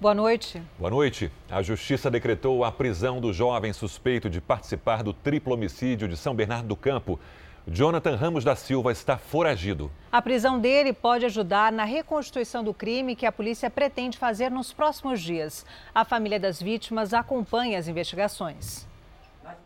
Boa noite. Boa noite. A Justiça decretou a prisão do jovem suspeito de participar do triplo homicídio de São Bernardo do Campo. Jonathan Ramos da Silva está foragido. A prisão dele pode ajudar na reconstituição do crime que a polícia pretende fazer nos próximos dias. A família das vítimas acompanha as investigações.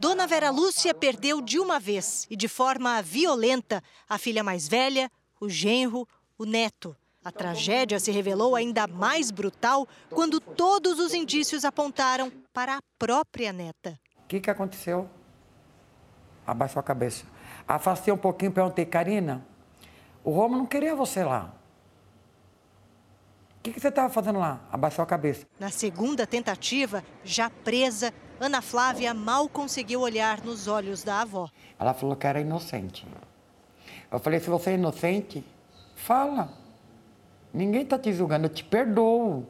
Dona Vera Lúcia perdeu de uma vez e de forma violenta a filha mais velha, o genro, o neto. A tragédia se revelou ainda mais brutal quando todos os indícios apontaram para a própria neta. O que, que aconteceu? Abaixou a cabeça. Afastei um pouquinho, perguntei, Karina, o Romo não queria você lá. O que, que você estava fazendo lá? Abaixou a cabeça. Na segunda tentativa, já presa, Ana Flávia mal conseguiu olhar nos olhos da avó. Ela falou que era inocente. Eu falei, se você é inocente, fala. Ninguém está te julgando, eu te perdoo.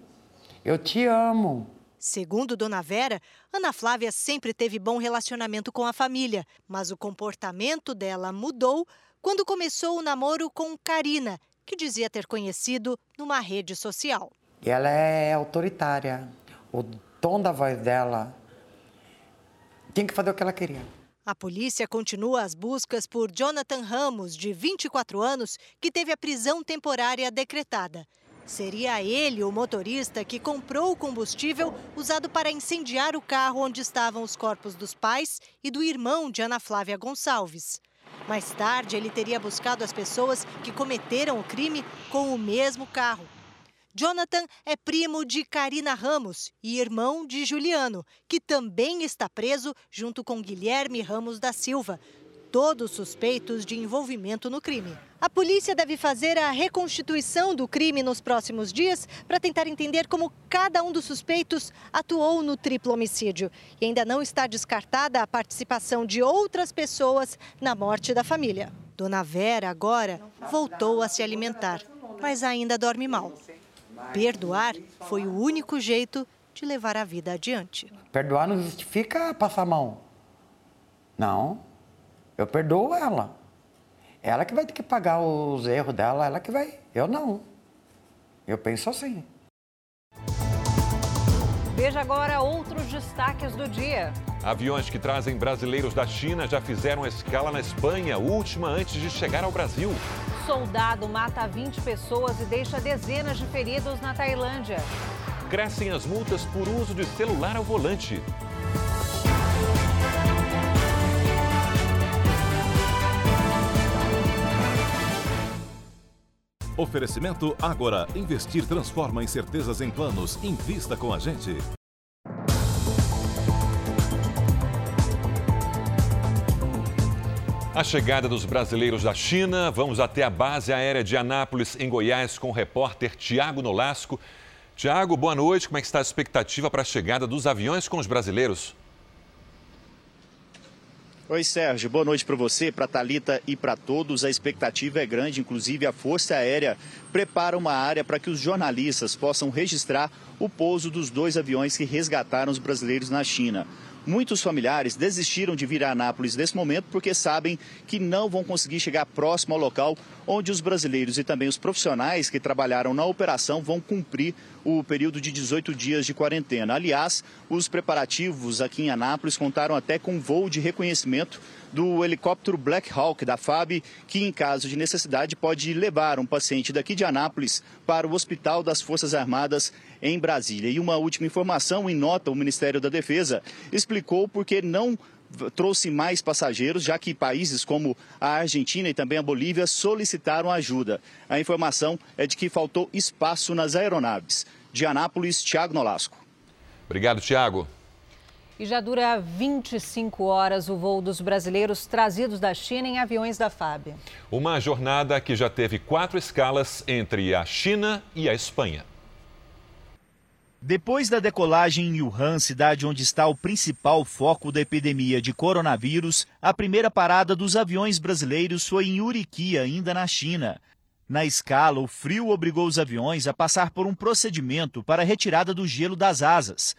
Eu te amo. Segundo Dona Vera, Ana Flávia sempre teve bom relacionamento com a família, mas o comportamento dela mudou quando começou o namoro com Karina, que dizia ter conhecido numa rede social. Ela é autoritária. O tom da voz dela tinha que fazer o que ela queria. A polícia continua as buscas por Jonathan Ramos, de 24 anos, que teve a prisão temporária decretada. Seria ele o motorista que comprou o combustível usado para incendiar o carro onde estavam os corpos dos pais e do irmão de Ana Flávia Gonçalves. Mais tarde, ele teria buscado as pessoas que cometeram o crime com o mesmo carro. Jonathan é primo de Karina Ramos e irmão de Juliano, que também está preso junto com Guilherme Ramos da Silva, todos suspeitos de envolvimento no crime. A polícia deve fazer a reconstituição do crime nos próximos dias para tentar entender como cada um dos suspeitos atuou no triplo homicídio. E ainda não está descartada a participação de outras pessoas na morte da família. Dona Vera agora voltou a se alimentar, mas ainda dorme mal. Perdoar foi o único jeito de levar a vida adiante. Perdoar não justifica passar a mão. Não. Eu perdoo ela. Ela que vai ter que pagar os erros dela, ela que vai. Eu não. Eu penso assim. Veja agora outros destaques do dia. Aviões que trazem brasileiros da China já fizeram escala na Espanha, última antes de chegar ao Brasil. Soldado mata 20 pessoas e deixa dezenas de feridos na Tailândia. Crescem as multas por uso de celular ao volante. Oferecimento Agora. Investir transforma incertezas em planos. Invista com a gente. A chegada dos brasileiros da China. Vamos até a base aérea de Anápolis, em Goiás, com o repórter Tiago Nolasco. Tiago, boa noite. Como é que está a expectativa para a chegada dos aviões com os brasileiros? Oi, Sérgio. Boa noite para você, para Talita e para todos. A expectativa é grande, inclusive a Força Aérea prepara uma área para que os jornalistas possam registrar o pouso dos dois aviões que resgataram os brasileiros na China. Muitos familiares desistiram de vir a Anápolis nesse momento porque sabem que não vão conseguir chegar próximo ao local onde os brasileiros e também os profissionais que trabalharam na operação vão cumprir o período de 18 dias de quarentena. Aliás, os preparativos aqui em Anápolis contaram até com voo de reconhecimento do helicóptero Black Hawk da FAB, que em caso de necessidade pode levar um paciente daqui de Anápolis para o Hospital das Forças Armadas em Brasília. E uma última informação, em nota, o Ministério da Defesa explicou porque não trouxe mais passageiros, já que países como a Argentina e também a Bolívia solicitaram ajuda. A informação é de que faltou espaço nas aeronaves. De Anápolis, Tiago Nolasco. Obrigado, Tiago. E já dura 25 horas o voo dos brasileiros trazidos da China em aviões da FAB. Uma jornada que já teve quatro escalas entre a China e a Espanha. Depois da decolagem em Wuhan, cidade onde está o principal foco da epidemia de coronavírus, a primeira parada dos aviões brasileiros foi em Uriqui, ainda na China. Na escala, o frio obrigou os aviões a passar por um procedimento para a retirada do gelo das asas.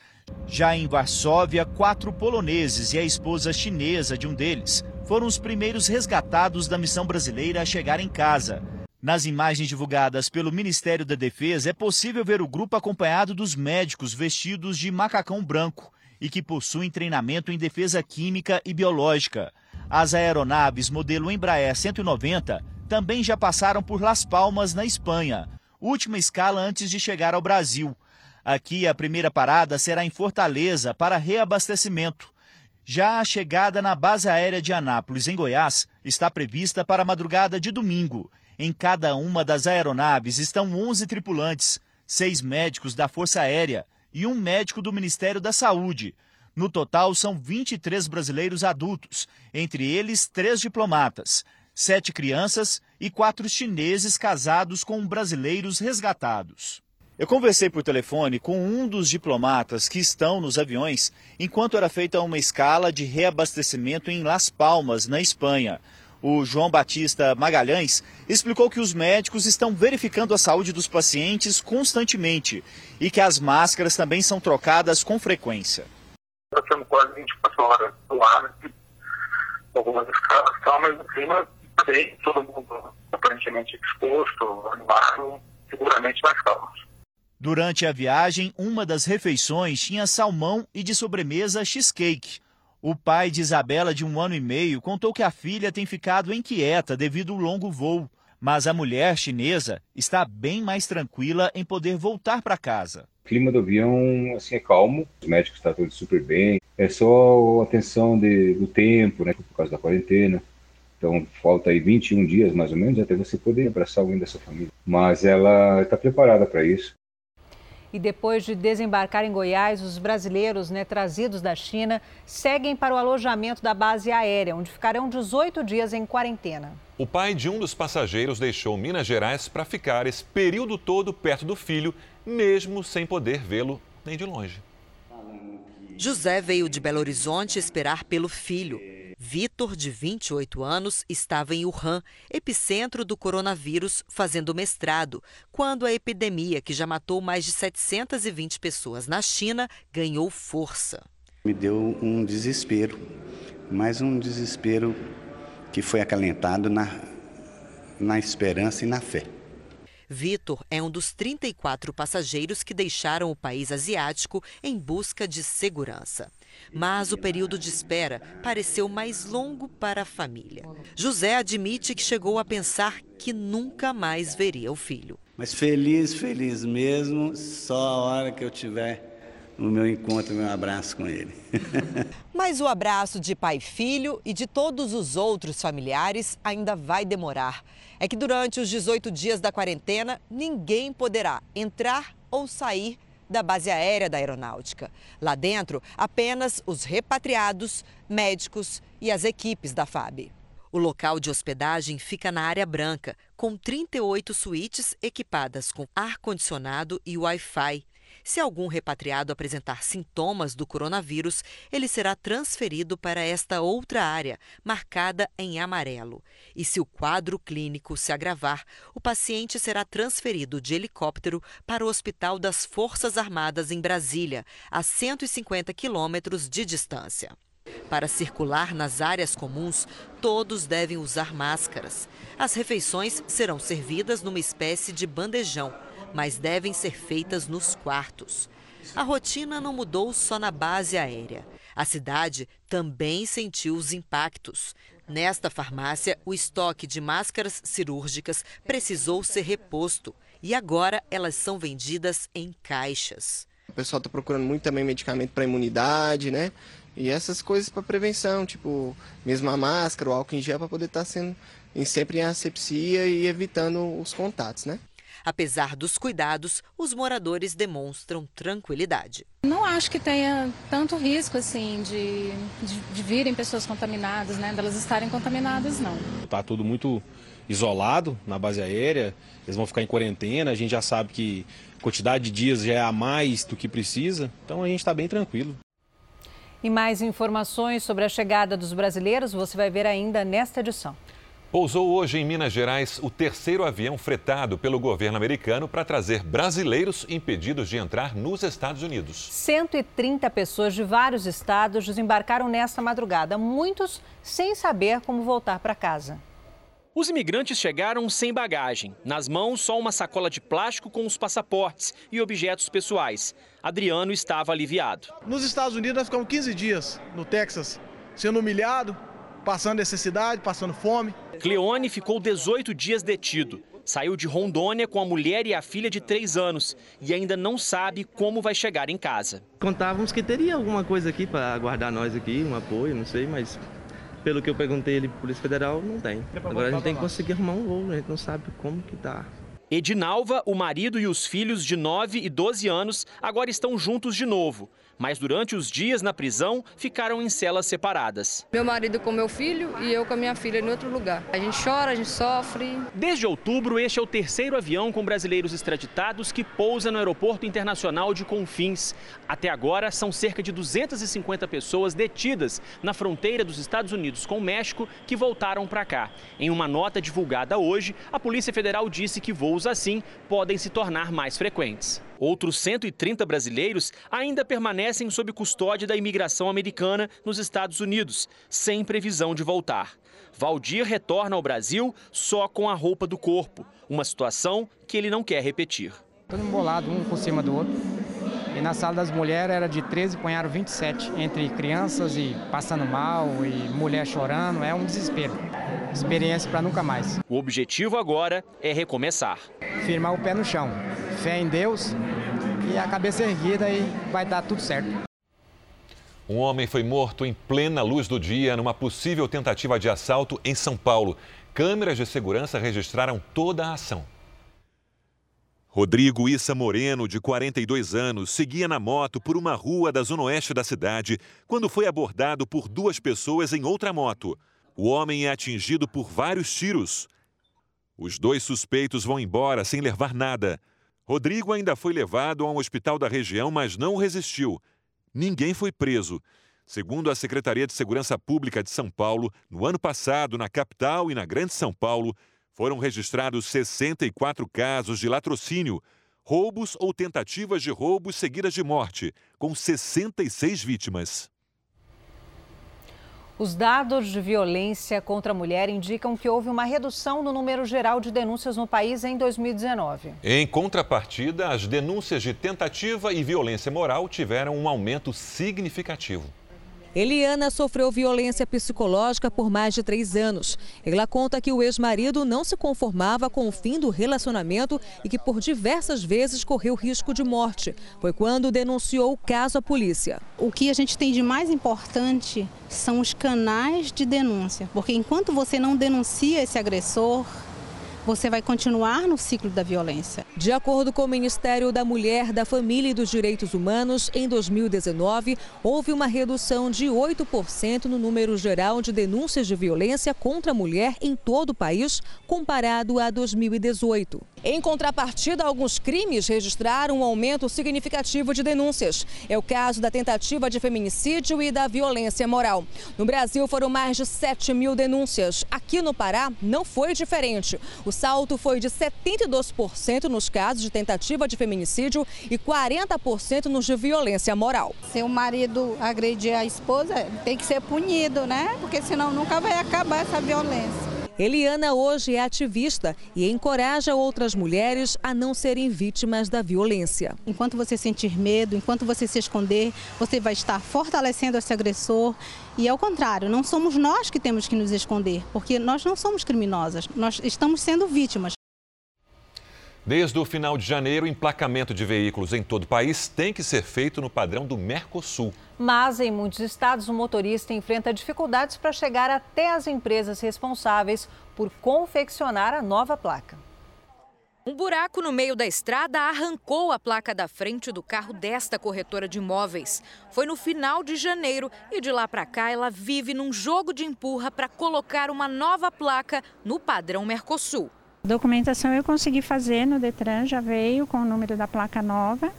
Já em Varsóvia, quatro poloneses e a esposa chinesa de um deles foram os primeiros resgatados da missão brasileira a chegar em casa. Nas imagens divulgadas pelo Ministério da Defesa, é possível ver o grupo acompanhado dos médicos vestidos de macacão branco e que possuem treinamento em defesa química e biológica. As aeronaves modelo Embraer 190 também já passaram por Las Palmas, na Espanha, última escala antes de chegar ao Brasil. Aqui, a primeira parada será em Fortaleza para reabastecimento. Já a chegada na base aérea de Anápolis, em Goiás, está prevista para a madrugada de domingo em cada uma das aeronaves estão 11 tripulantes, seis médicos da Força Aérea e um médico do Ministério da Saúde. No total, são 23 brasileiros adultos, entre eles três diplomatas, sete crianças e quatro chineses casados com brasileiros resgatados. Eu conversei por telefone com um dos diplomatas que estão nos aviões enquanto era feita uma escala de reabastecimento em Las Palmas, na Espanha o João Batista Magalhães, explicou que os médicos estão verificando a saúde dos pacientes constantemente e que as máscaras também são trocadas com frequência. Temos quase 24 horas no ar, algumas escalas, mas o clima bem, todo mundo aparentemente exposto, animado, seguramente mais calmo. Durante a viagem, uma das refeições tinha salmão e de sobremesa cheesecake. O pai de Isabela, de um ano e meio, contou que a filha tem ficado inquieta devido ao longo voo, mas a mulher chinesa está bem mais tranquila em poder voltar para casa. O clima do avião assim, é calmo, os médicos estão todos super bem, é só a tensão de, do tempo, né, por causa da quarentena. Então falta aí 21 dias mais ou menos até você poder abraçar alguém dessa família. Mas ela está preparada para isso. E depois de desembarcar em Goiás, os brasileiros né, trazidos da China seguem para o alojamento da base aérea, onde ficarão 18 dias em quarentena. O pai de um dos passageiros deixou Minas Gerais para ficar esse período todo perto do filho, mesmo sem poder vê-lo nem de longe. José veio de Belo Horizonte esperar pelo filho. Vitor, de 28 anos, estava em Wuhan, epicentro do coronavírus, fazendo mestrado, quando a epidemia, que já matou mais de 720 pessoas na China, ganhou força. Me deu um desespero, mas um desespero que foi acalentado na, na esperança e na fé. Vitor é um dos 34 passageiros que deixaram o país asiático em busca de segurança. Mas o período de espera pareceu mais longo para a família. José admite que chegou a pensar que nunca mais veria o filho. Mas feliz, feliz mesmo, só a hora que eu tiver o meu encontro, o meu abraço com ele. Mas o abraço de pai e filho e de todos os outros familiares ainda vai demorar. É que durante os 18 dias da quarentena, ninguém poderá entrar ou sair da base aérea da aeronáutica. Lá dentro, apenas os repatriados, médicos e as equipes da FAB. O local de hospedagem fica na área branca, com 38 suítes equipadas com ar-condicionado e Wi-Fi. Se algum repatriado apresentar sintomas do coronavírus, ele será transferido para esta outra área, marcada em amarelo. E se o quadro clínico se agravar, o paciente será transferido de helicóptero para o Hospital das Forças Armadas em Brasília, a 150 quilômetros de distância. Para circular nas áreas comuns, todos devem usar máscaras. As refeições serão servidas numa espécie de bandejão mas devem ser feitas nos quartos. A rotina não mudou só na base aérea. A cidade também sentiu os impactos. Nesta farmácia, o estoque de máscaras cirúrgicas precisou ser reposto e agora elas são vendidas em caixas. O pessoal está procurando muito também medicamento para imunidade, né? E essas coisas para prevenção, tipo, mesmo a máscara, o álcool em gel, para poder estar tá sendo sempre em asepsia e evitando os contatos, né? Apesar dos cuidados, os moradores demonstram tranquilidade. Não acho que tenha tanto risco assim de, de, de virem pessoas contaminadas, né? Delas estarem contaminadas, não. Está tudo muito isolado na base aérea, eles vão ficar em quarentena, a gente já sabe que a quantidade de dias já é a mais do que precisa, então a gente está bem tranquilo. E mais informações sobre a chegada dos brasileiros você vai ver ainda nesta edição. Pousou hoje em Minas Gerais o terceiro avião fretado pelo governo americano para trazer brasileiros impedidos de entrar nos Estados Unidos. 130 pessoas de vários estados desembarcaram nesta madrugada, muitos sem saber como voltar para casa. Os imigrantes chegaram sem bagagem. Nas mãos, só uma sacola de plástico com os passaportes e objetos pessoais. Adriano estava aliviado. Nos Estados Unidos, nós ficamos 15 dias no Texas, sendo humilhado, passando necessidade, passando fome. Cleone ficou 18 dias detido. Saiu de Rondônia com a mulher e a filha de 3 anos e ainda não sabe como vai chegar em casa. Contávamos que teria alguma coisa aqui para aguardar nós aqui, um apoio, não sei, mas pelo que eu perguntei para Polícia Federal, não tem. Agora a gente tem que conseguir arrumar um voo, a gente não sabe como que tá. Edinalva, o marido e os filhos de 9 e 12 anos agora estão juntos de novo mas durante os dias na prisão ficaram em celas separadas. Meu marido com meu filho e eu com a minha filha em outro lugar. A gente chora, a gente sofre. Desde outubro, este é o terceiro avião com brasileiros extraditados que pousa no Aeroporto Internacional de Confins. Até agora, são cerca de 250 pessoas detidas na fronteira dos Estados Unidos com o México que voltaram para cá. Em uma nota divulgada hoje, a Polícia Federal disse que voos assim podem se tornar mais frequentes. Outros 130 brasileiros ainda permanecem sob custódia da imigração americana nos Estados Unidos, sem previsão de voltar. Valdir retorna ao Brasil só com a roupa do corpo, uma situação que ele não quer repetir. Todo embolado, um por cima do outro. E na sala das mulheres era de 13, punharam 27, entre crianças e passando mal e mulher chorando, é um desespero. Experiência para nunca mais. O objetivo agora é recomeçar. Firmar o pé no chão, fé em Deus e a cabeça erguida e vai dar tudo certo. Um homem foi morto em plena luz do dia numa possível tentativa de assalto em São Paulo. Câmeras de segurança registraram toda a ação. Rodrigo Issa Moreno, de 42 anos, seguia na moto por uma rua da zona oeste da cidade quando foi abordado por duas pessoas em outra moto. O homem é atingido por vários tiros. Os dois suspeitos vão embora sem levar nada. Rodrigo ainda foi levado a um hospital da região, mas não resistiu. Ninguém foi preso. Segundo a Secretaria de Segurança Pública de São Paulo, no ano passado, na capital e na Grande São Paulo, foram registrados 64 casos de latrocínio, roubos ou tentativas de roubos seguidas de morte, com 66 vítimas. Os dados de violência contra a mulher indicam que houve uma redução no número geral de denúncias no país em 2019. Em contrapartida, as denúncias de tentativa e violência moral tiveram um aumento significativo. Eliana sofreu violência psicológica por mais de três anos. Ela conta que o ex-marido não se conformava com o fim do relacionamento e que por diversas vezes correu risco de morte. Foi quando denunciou o caso à polícia. O que a gente tem de mais importante são os canais de denúncia, porque enquanto você não denuncia esse agressor, você vai continuar no ciclo da violência. De acordo com o Ministério da Mulher, da Família e dos Direitos Humanos, em 2019, houve uma redução de 8% no número geral de denúncias de violência contra a mulher em todo o país, comparado a 2018. Em contrapartida, alguns crimes registraram um aumento significativo de denúncias. É o caso da tentativa de feminicídio e da violência moral. No Brasil, foram mais de 7 mil denúncias. Aqui no Pará, não foi diferente. O salto foi de 72% nos casos de tentativa de feminicídio e 40% nos de violência moral. Se o marido agredir a esposa, tem que ser punido, né? Porque senão nunca vai acabar essa violência. Eliana hoje é ativista e encoraja outras mulheres a não serem vítimas da violência. Enquanto você sentir medo, enquanto você se esconder, você vai estar fortalecendo esse agressor. E ao contrário, não somos nós que temos que nos esconder, porque nós não somos criminosas, nós estamos sendo vítimas. Desde o final de janeiro, o emplacamento de veículos em todo o país tem que ser feito no padrão do Mercosul. Mas em muitos estados, o motorista enfrenta dificuldades para chegar até as empresas responsáveis por confeccionar a nova placa. Um buraco no meio da estrada arrancou a placa da frente do carro desta corretora de imóveis. Foi no final de janeiro e de lá para cá ela vive num jogo de empurra para colocar uma nova placa no padrão Mercosul. Documentação eu consegui fazer no Detran, já veio com o número da placa nova.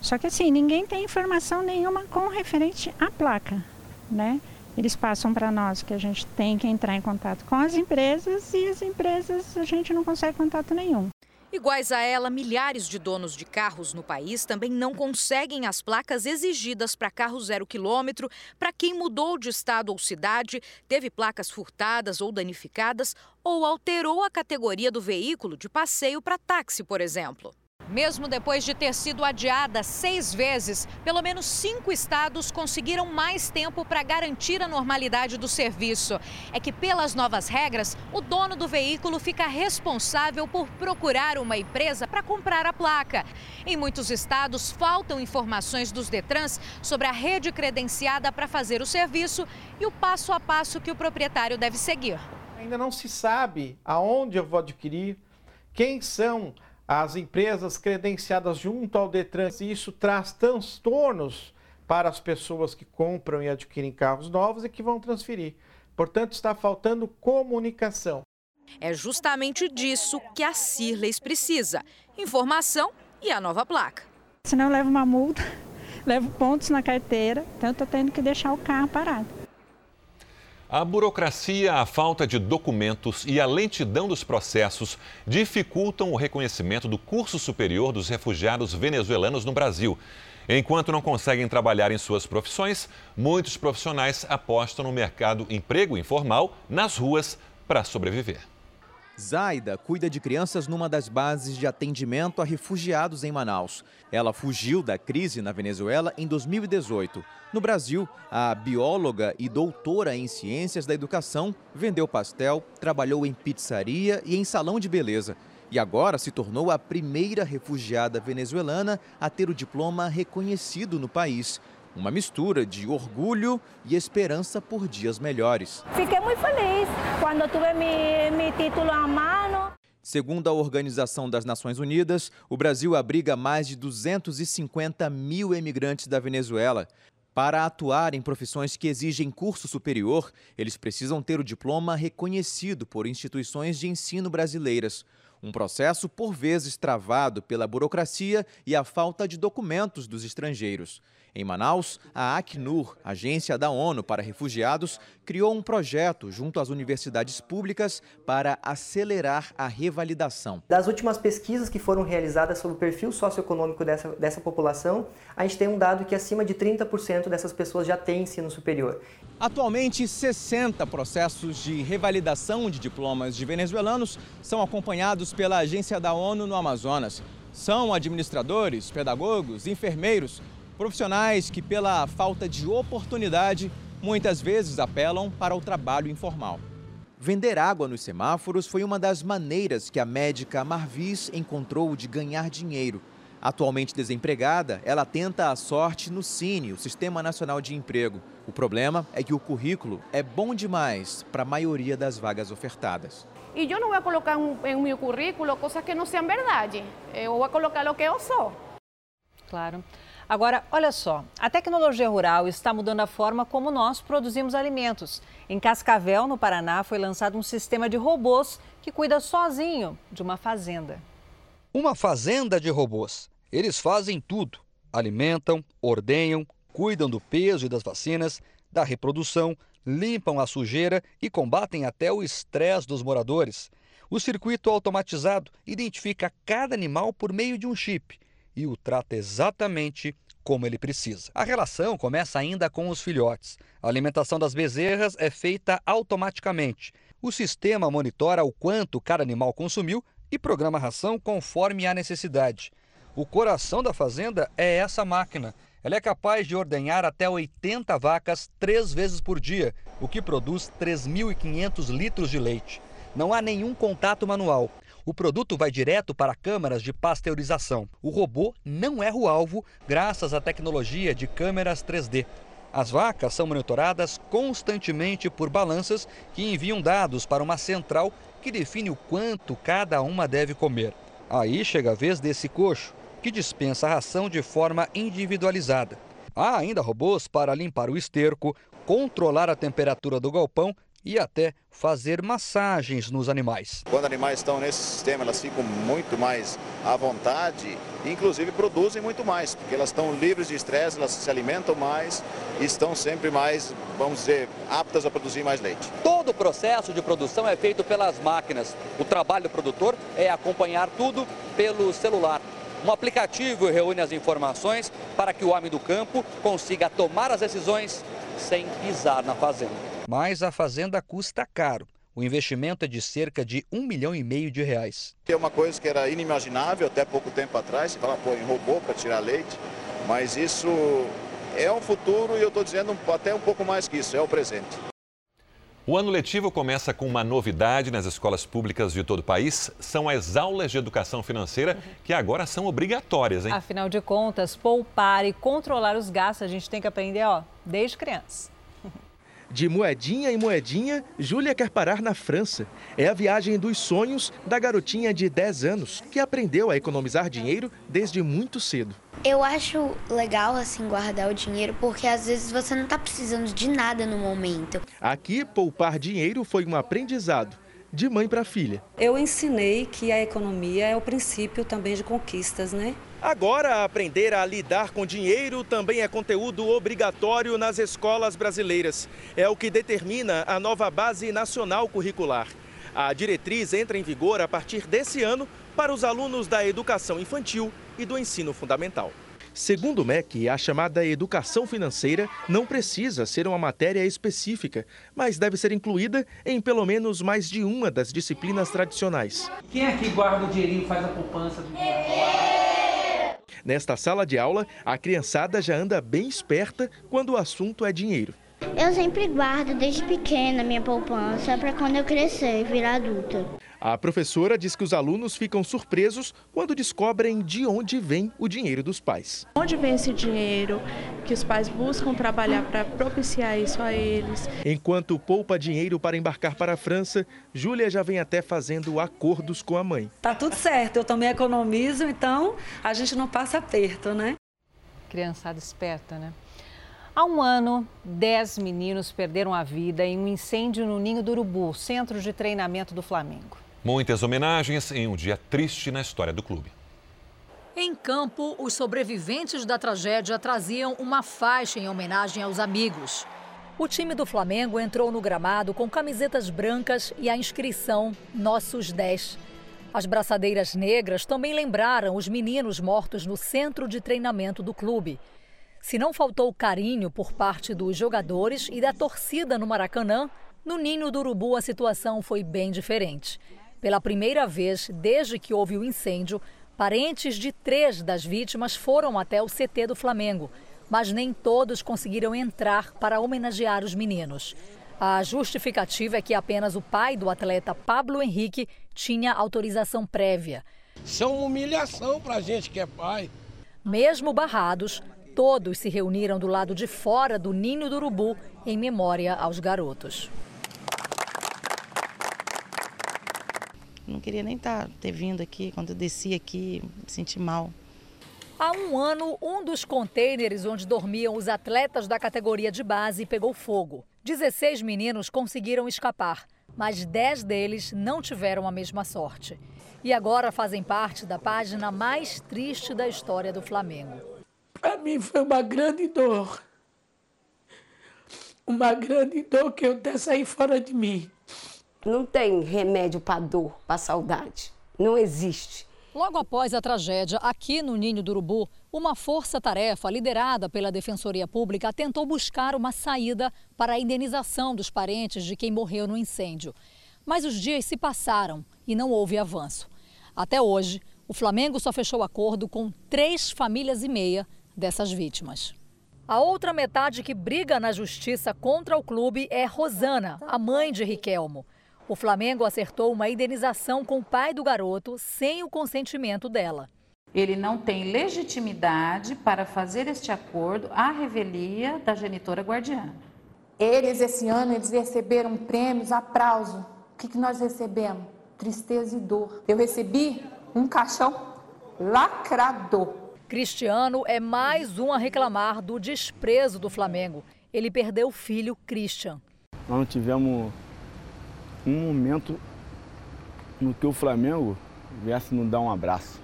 Só que assim, ninguém tem informação nenhuma com referente à placa, né? Eles passam para nós que a gente tem que entrar em contato com as empresas e as empresas a gente não consegue contato nenhum. Iguais a ela, milhares de donos de carros no país também não conseguem as placas exigidas para carro zero quilômetro, para quem mudou de estado ou cidade, teve placas furtadas ou danificadas ou alterou a categoria do veículo de passeio para táxi, por exemplo. Mesmo depois de ter sido adiada seis vezes, pelo menos cinco estados conseguiram mais tempo para garantir a normalidade do serviço. É que, pelas novas regras, o dono do veículo fica responsável por procurar uma empresa para comprar a placa. Em muitos estados, faltam informações dos Detrans sobre a rede credenciada para fazer o serviço e o passo a passo que o proprietário deve seguir. Ainda não se sabe aonde eu vou adquirir, quem são as empresas credenciadas junto ao Detran, e isso traz transtornos para as pessoas que compram e adquirem carros novos e que vão transferir. Portanto, está faltando comunicação. É justamente disso que a Cirles precisa: informação e a nova placa. Senão eu levo uma multa, levo pontos na carteira, então estou tendo que deixar o carro parado. A burocracia, a falta de documentos e a lentidão dos processos dificultam o reconhecimento do curso superior dos refugiados venezuelanos no Brasil. Enquanto não conseguem trabalhar em suas profissões, muitos profissionais apostam no mercado emprego informal nas ruas para sobreviver. Zaida cuida de crianças numa das bases de atendimento a refugiados em Manaus. Ela fugiu da crise na Venezuela em 2018. No Brasil, a bióloga e doutora em ciências da educação vendeu pastel, trabalhou em pizzaria e em salão de beleza. E agora se tornou a primeira refugiada venezuelana a ter o diploma reconhecido no país. Uma mistura de orgulho e esperança por dias melhores. Fiquei muito feliz quando tive meu título à mão. Segundo a Organização das Nações Unidas, o Brasil abriga mais de 250 mil emigrantes da Venezuela. Para atuar em profissões que exigem curso superior, eles precisam ter o diploma reconhecido por instituições de ensino brasileiras. Um processo, por vezes, travado pela burocracia e a falta de documentos dos estrangeiros. Em Manaus, a Acnur, agência da ONU para refugiados, criou um projeto junto às universidades públicas para acelerar a revalidação. Das últimas pesquisas que foram realizadas sobre o perfil socioeconômico dessa, dessa população, a gente tem um dado que acima de 30% dessas pessoas já têm ensino superior. Atualmente, 60 processos de revalidação de diplomas de venezuelanos são acompanhados pela agência da ONU no Amazonas. São administradores, pedagogos, enfermeiros, Profissionais que, pela falta de oportunidade, muitas vezes apelam para o trabalho informal. Vender água nos semáforos foi uma das maneiras que a médica Marvis encontrou de ganhar dinheiro. Atualmente desempregada, ela tenta a sorte no Cine, o Sistema Nacional de Emprego. O problema é que o currículo é bom demais para a maioria das vagas ofertadas. E eu não vou colocar em meu currículo coisas que não sejam verdade. Eu vou colocar o que eu sou. Claro. Agora, olha só, a tecnologia rural está mudando a forma como nós produzimos alimentos. Em Cascavel, no Paraná, foi lançado um sistema de robôs que cuida sozinho de uma fazenda. Uma fazenda de robôs. Eles fazem tudo: alimentam, ordenham, cuidam do peso e das vacinas, da reprodução, limpam a sujeira e combatem até o estresse dos moradores. O circuito automatizado identifica cada animal por meio de um chip e o trata exatamente como ele precisa. A relação começa ainda com os filhotes. A alimentação das bezerras é feita automaticamente. O sistema monitora o quanto cada animal consumiu e programa a ração conforme a necessidade. O coração da fazenda é essa máquina. Ela é capaz de ordenhar até 80 vacas três vezes por dia, o que produz 3.500 litros de leite. Não há nenhum contato manual. O produto vai direto para câmaras de pasteurização. O robô não erra o alvo graças à tecnologia de câmeras 3D. As vacas são monitoradas constantemente por balanças que enviam dados para uma central que define o quanto cada uma deve comer. Aí chega a vez desse coxo, que dispensa a ração de forma individualizada. Há ainda robôs para limpar o esterco, controlar a temperatura do galpão e até fazer massagens nos animais. Quando animais estão nesse sistema, elas ficam muito mais à vontade, inclusive produzem muito mais, porque elas estão livres de estresse, elas se alimentam mais e estão sempre mais, vamos dizer, aptas a produzir mais leite. Todo o processo de produção é feito pelas máquinas. O trabalho do produtor é acompanhar tudo pelo celular. Um aplicativo reúne as informações para que o homem do campo consiga tomar as decisões sem pisar na fazenda. Mas a fazenda custa caro. O investimento é de cerca de um milhão e meio de reais. É uma coisa que era inimaginável até pouco tempo atrás, se fala, pô, em robô para tirar leite, mas isso é um futuro e eu estou dizendo até um pouco mais que isso, é o presente. O ano letivo começa com uma novidade nas escolas públicas de todo o país. São as aulas de educação financeira que agora são obrigatórias, hein? Afinal de contas, poupar e controlar os gastos a gente tem que aprender, ó, desde criança. De moedinha em moedinha, Júlia quer parar na França. É a viagem dos sonhos da garotinha de 10 anos, que aprendeu a economizar dinheiro desde muito cedo. Eu acho legal assim guardar o dinheiro porque às vezes você não está precisando de nada no momento. Aqui, poupar dinheiro foi um aprendizado de mãe para filha. Eu ensinei que a economia é o princípio também de conquistas, né? Agora, aprender a lidar com dinheiro também é conteúdo obrigatório nas escolas brasileiras. É o que determina a nova Base Nacional Curricular. A diretriz entra em vigor a partir desse ano para os alunos da educação infantil e do ensino fundamental. Segundo o MEC, a chamada educação financeira não precisa ser uma matéria específica, mas deve ser incluída em pelo menos mais de uma das disciplinas tradicionais. Quem aqui guarda o dinheirinho faz a poupança do? Nesta sala de aula, a criançada já anda bem esperta quando o assunto é dinheiro. Eu sempre guardo desde pequena minha poupança para quando eu crescer e virar adulta. A professora diz que os alunos ficam surpresos quando descobrem de onde vem o dinheiro dos pais. Onde vem esse dinheiro que os pais buscam trabalhar para propiciar isso a eles? Enquanto poupa dinheiro para embarcar para a França, Júlia já vem até fazendo acordos com a mãe. Tá tudo certo, eu também economizo, então a gente não passa aperto, né? Criançada esperta, né? Há um ano, 10 meninos perderam a vida em um incêndio no Ninho do Urubu, centro de treinamento do Flamengo. Muitas homenagens em um dia triste na história do clube. Em campo, os sobreviventes da tragédia traziam uma faixa em homenagem aos amigos. O time do Flamengo entrou no gramado com camisetas brancas e a inscrição Nossos 10. As braçadeiras negras também lembraram os meninos mortos no centro de treinamento do clube. Se não faltou carinho por parte dos jogadores e da torcida no Maracanã, no Ninho do Urubu a situação foi bem diferente. Pela primeira vez desde que houve o incêndio, parentes de três das vítimas foram até o CT do Flamengo, mas nem todos conseguiram entrar para homenagear os meninos. A justificativa é que apenas o pai do atleta Pablo Henrique tinha autorização prévia. Isso é uma humilhação para a gente que é pai. Mesmo barrados, Todos se reuniram do lado de fora do ninho do urubu em memória aos garotos. Não queria nem tá, ter vindo aqui. Quando eu desci aqui, me senti mal. Há um ano, um dos contêineres onde dormiam os atletas da categoria de base pegou fogo. 16 meninos conseguiram escapar, mas 10 deles não tiveram a mesma sorte. E agora fazem parte da página mais triste da história do Flamengo. Para mim foi uma grande dor. Uma grande dor que eu até saí fora de mim. Não tem remédio para dor, para saudade. Não existe. Logo após a tragédia, aqui no Ninho do Urubu, uma força-tarefa liderada pela Defensoria Pública tentou buscar uma saída para a indenização dos parentes de quem morreu no incêndio. Mas os dias se passaram e não houve avanço. Até hoje, o Flamengo só fechou acordo com três famílias e meia dessas vítimas. A outra metade que briga na justiça contra o clube é Rosana, a mãe de Riquelmo. O Flamengo acertou uma indenização com o pai do garoto sem o consentimento dela. Ele não tem legitimidade para fazer este acordo à revelia da genitora guardiã. Eles, esse ano, eles receberam prêmios, aplauso. O que, que nós recebemos? Tristeza e dor. Eu recebi um caixão lacrador. Cristiano é mais um a reclamar do desprezo do Flamengo. Ele perdeu o filho Christian. Nós não tivemos um momento no que o Flamengo viesse nos dar um abraço.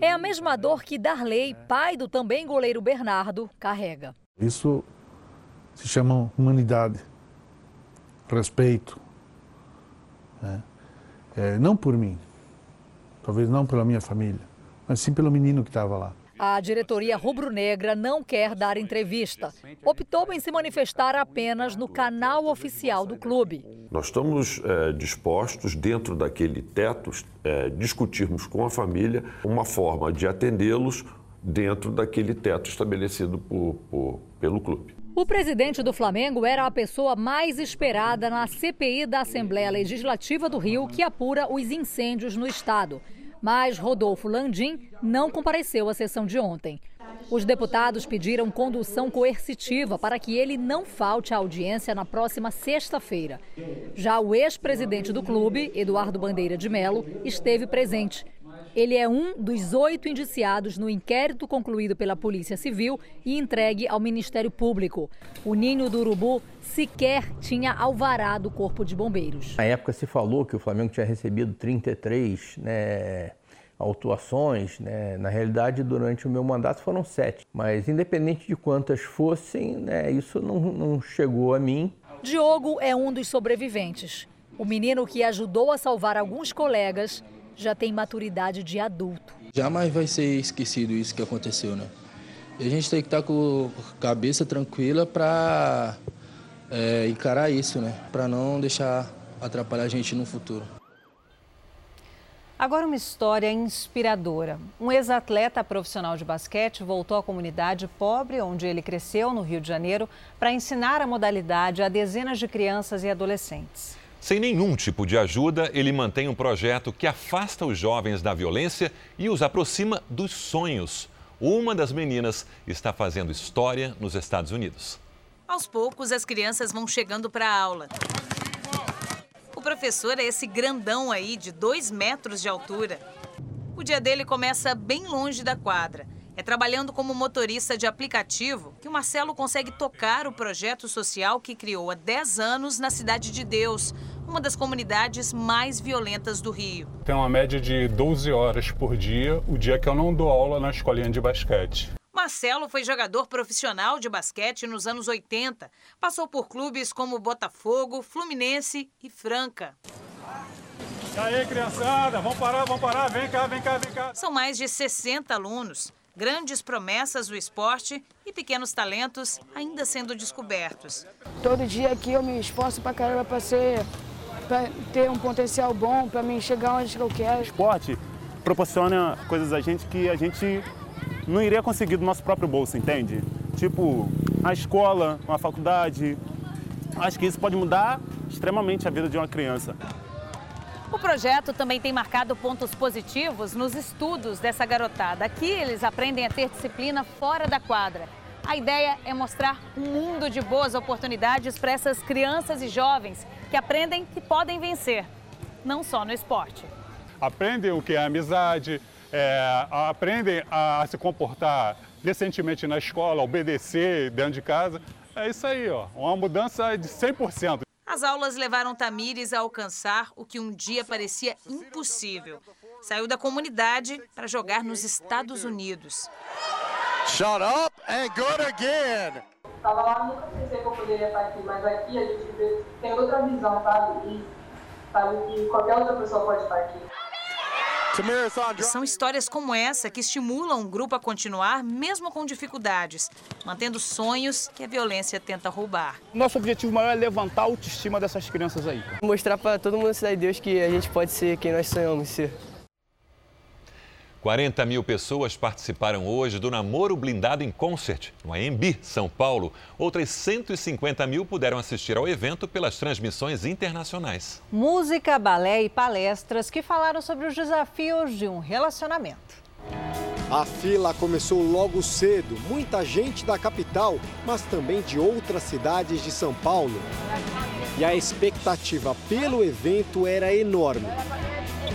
É a mesma dor que Darley, pai do também goleiro Bernardo, carrega. Isso se chama humanidade, respeito. Né? É, não por mim, Talvez não pela minha família, mas sim pelo menino que estava lá. A diretoria rubro-negra não quer dar entrevista. Optou em se manifestar apenas no canal oficial do clube. Nós estamos é, dispostos, dentro daquele teto, é, discutirmos com a família uma forma de atendê-los dentro daquele teto estabelecido por, por, pelo clube. O presidente do Flamengo era a pessoa mais esperada na CPI da Assembleia Legislativa do Rio, que apura os incêndios no estado. Mas Rodolfo Landim não compareceu à sessão de ontem. Os deputados pediram condução coercitiva para que ele não falte à audiência na próxima sexta-feira. Já o ex-presidente do clube, Eduardo Bandeira de Melo, esteve presente. Ele é um dos oito indiciados no inquérito concluído pela Polícia Civil e entregue ao Ministério Público. O Ninho do Urubu sequer tinha alvará do Corpo de Bombeiros. Na época se falou que o Flamengo tinha recebido 33 né, autuações. Né? Na realidade, durante o meu mandato foram sete. Mas independente de quantas fossem, né, isso não, não chegou a mim. Diogo é um dos sobreviventes. O menino que ajudou a salvar alguns colegas já tem maturidade de adulto. Jamais vai ser esquecido isso que aconteceu, né? E a gente tem que estar com a cabeça tranquila para é, encarar isso, né? Para não deixar atrapalhar a gente no futuro. Agora uma história inspiradora. Um ex-atleta profissional de basquete voltou à comunidade pobre onde ele cresceu, no Rio de Janeiro, para ensinar a modalidade a dezenas de crianças e adolescentes. Sem nenhum tipo de ajuda, ele mantém um projeto que afasta os jovens da violência e os aproxima dos sonhos. Uma das meninas está fazendo história nos Estados Unidos. Aos poucos, as crianças vão chegando para a aula. O professor é esse grandão aí, de dois metros de altura. O dia dele começa bem longe da quadra. É trabalhando como motorista de aplicativo que o Marcelo consegue tocar o projeto social que criou há 10 anos na Cidade de Deus, uma das comunidades mais violentas do Rio. Tem uma média de 12 horas por dia, o dia que eu não dou aula na escolinha de basquete. Marcelo foi jogador profissional de basquete nos anos 80. Passou por clubes como Botafogo, Fluminense e Franca. E aí, criançada, vamos parar, vamos parar, vem cá, vem cá, vem cá. São mais de 60 alunos grandes promessas do esporte e pequenos talentos ainda sendo descobertos. Todo dia aqui eu me esforço para caramba para ser para ter um potencial bom, para mim chegar onde eu quero. O esporte proporciona coisas a gente que a gente não iria conseguir do nosso próprio bolso, entende? Tipo, a escola, uma faculdade. Acho que isso pode mudar extremamente a vida de uma criança. O projeto também tem marcado pontos positivos nos estudos dessa garotada. Aqui eles aprendem a ter disciplina fora da quadra. A ideia é mostrar um mundo de boas oportunidades para essas crianças e jovens que aprendem que podem vencer, não só no esporte. Aprendem o que é amizade, é, aprendem a se comportar decentemente na escola, obedecer dentro de casa. É isso aí, ó, uma mudança de 100%. As aulas levaram Tamires a alcançar o que um dia parecia impossível. Saiu da comunidade para jogar nos Estados Unidos. Shut up and good again. Estava lá, nunca pensei que eu poderia estar aqui, mas aqui a gente tem outra visão, sabe? E sabe que qualquer outra pessoa pode estar aqui. São histórias como essa que estimulam um grupo a continuar, mesmo com dificuldades, mantendo sonhos que a violência tenta roubar. Nosso objetivo maior é levantar a autoestima dessas crianças aí. Mostrar para todo mundo cidade de Deus que a gente pode ser quem nós sonhamos ser. 40 mil pessoas participaram hoje do Namoro Blindado em Concert, no AMB, São Paulo. Outras 150 mil puderam assistir ao evento pelas transmissões internacionais. Música, balé e palestras que falaram sobre os desafios de um relacionamento. A fila começou logo cedo. Muita gente da capital, mas também de outras cidades de São Paulo. E a expectativa pelo evento era enorme.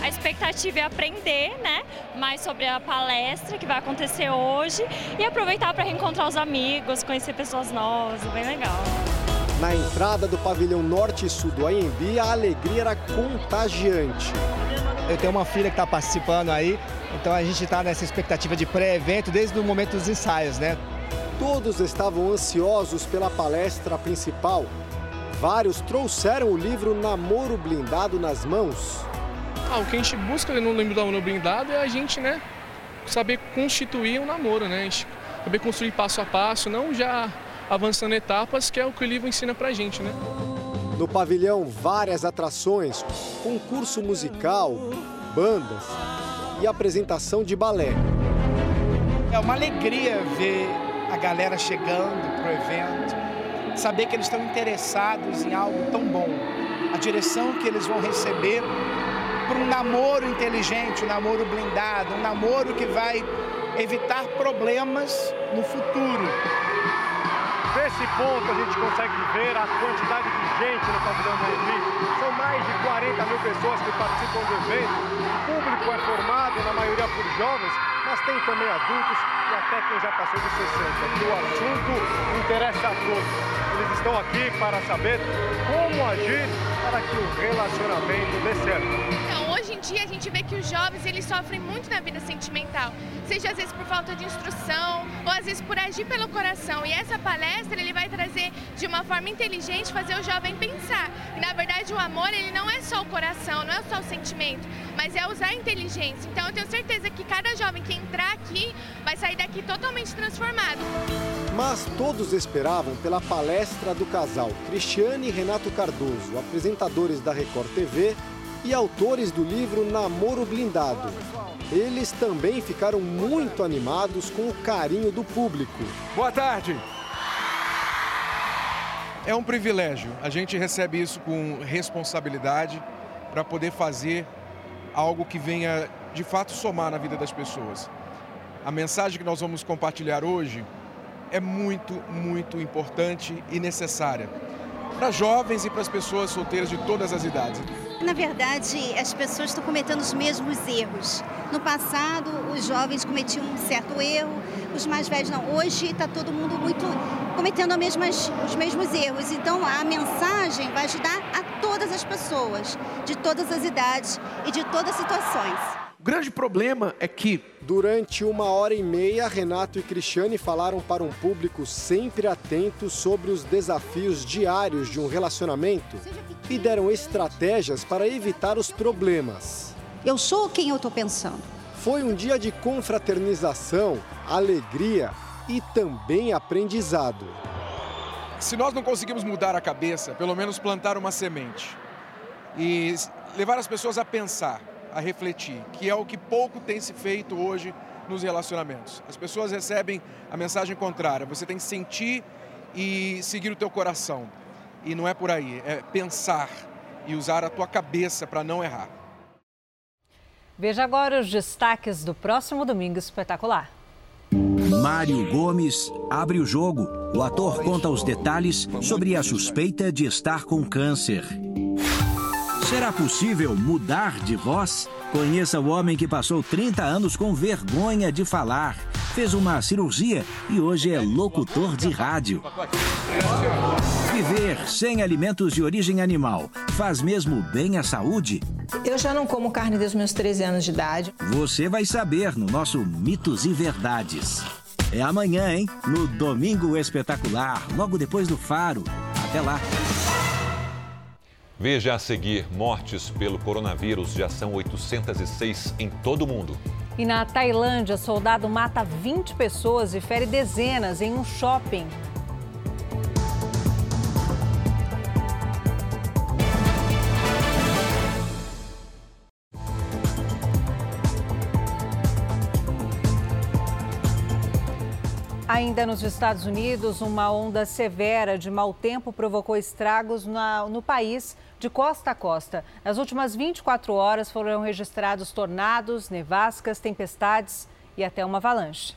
A expectativa é aprender, né, mais sobre a palestra que vai acontecer hoje e aproveitar para reencontrar os amigos, conhecer pessoas novas, bem legal. Na entrada do pavilhão norte e sul do AMB, a alegria era contagiante. Eu tenho uma filha que está participando aí, então a gente está nessa expectativa de pré-evento desde o momento dos ensaios, né? Todos estavam ansiosos pela palestra principal. Vários trouxeram o livro Namoro Blindado nas mãos. Ah, o que a gente busca no ONU blindado é a gente, né, saber constituir um namoro, né? A gente saber construir passo a passo, não já avançando etapas, que é o que o livro ensina pra gente, né? No pavilhão, várias atrações, concurso musical, bandas e apresentação de balé. É uma alegria ver a galera chegando pro evento, saber que eles estão interessados em algo tão bom. A direção que eles vão receber para um namoro inteligente, um namoro blindado, um namoro que vai evitar problemas no futuro. Nesse ponto a gente consegue ver a quantidade de gente no pavilhão Morumbi. São mais de 40 mil pessoas que participam do evento. O público é formado, na maioria por jovens, mas tem também adultos e até quem já passou de 60, que o assunto interessa a todos. Eles estão aqui para saber como agir para que o relacionamento dê certo. Em dia a gente vê que os jovens eles sofrem muito na vida sentimental, seja às vezes por falta de instrução ou às vezes por agir pelo coração. E essa palestra ele vai trazer de uma forma inteligente fazer o jovem pensar. E na verdade o amor ele não é só o coração, não é só o sentimento, mas é usar a inteligência. Então eu tenho certeza que cada jovem que entrar aqui vai sair daqui totalmente transformado. Mas todos esperavam pela palestra do casal Cristiane e Renato Cardoso, apresentadores da Record TV e autores do livro Namoro Blindado. Eles também ficaram muito animados com o carinho do público. Boa tarde! É um privilégio. A gente recebe isso com responsabilidade para poder fazer algo que venha de fato somar na vida das pessoas. A mensagem que nós vamos compartilhar hoje é muito, muito importante e necessária para jovens e para as pessoas solteiras de todas as idades. Na verdade, as pessoas estão cometendo os mesmos erros. No passado, os jovens cometiam um certo erro, os mais velhos não. Hoje está todo mundo muito cometendo mesmas, os mesmos erros. Então, a mensagem vai ajudar a todas as pessoas, de todas as idades e de todas as situações. O grande problema é que. Durante uma hora e meia, Renato e Cristiane falaram para um público sempre atento sobre os desafios diários de um relacionamento e deram estratégias para evitar os problemas. Eu sou quem eu estou pensando. Foi um dia de confraternização, alegria e também aprendizado. Se nós não conseguimos mudar a cabeça, pelo menos plantar uma semente e levar as pessoas a pensar a refletir, que é o que pouco tem se feito hoje nos relacionamentos. As pessoas recebem a mensagem contrária, você tem que sentir e seguir o teu coração. E não é por aí, é pensar e usar a tua cabeça para não errar. Veja agora os destaques do próximo domingo espetacular. Mário Gomes abre o jogo. O ator conta os detalhes sobre a suspeita de estar com câncer. Será possível mudar de voz? Conheça o homem que passou 30 anos com vergonha de falar. Fez uma cirurgia e hoje é locutor de rádio. Viver sem alimentos de origem animal faz mesmo bem à saúde? Eu já não como carne desde meus 13 anos de idade. Você vai saber no nosso Mitos e Verdades. É amanhã, hein? No Domingo Espetacular, logo depois do Faro. Até lá. Veja a seguir: mortes pelo coronavírus já são 806 em todo o mundo. E na Tailândia, soldado mata 20 pessoas e fere dezenas em um shopping. Ainda nos Estados Unidos, uma onda severa de mau tempo provocou estragos na, no país de costa a costa. Nas últimas 24 horas foram registrados tornados, nevascas, tempestades e até uma avalanche.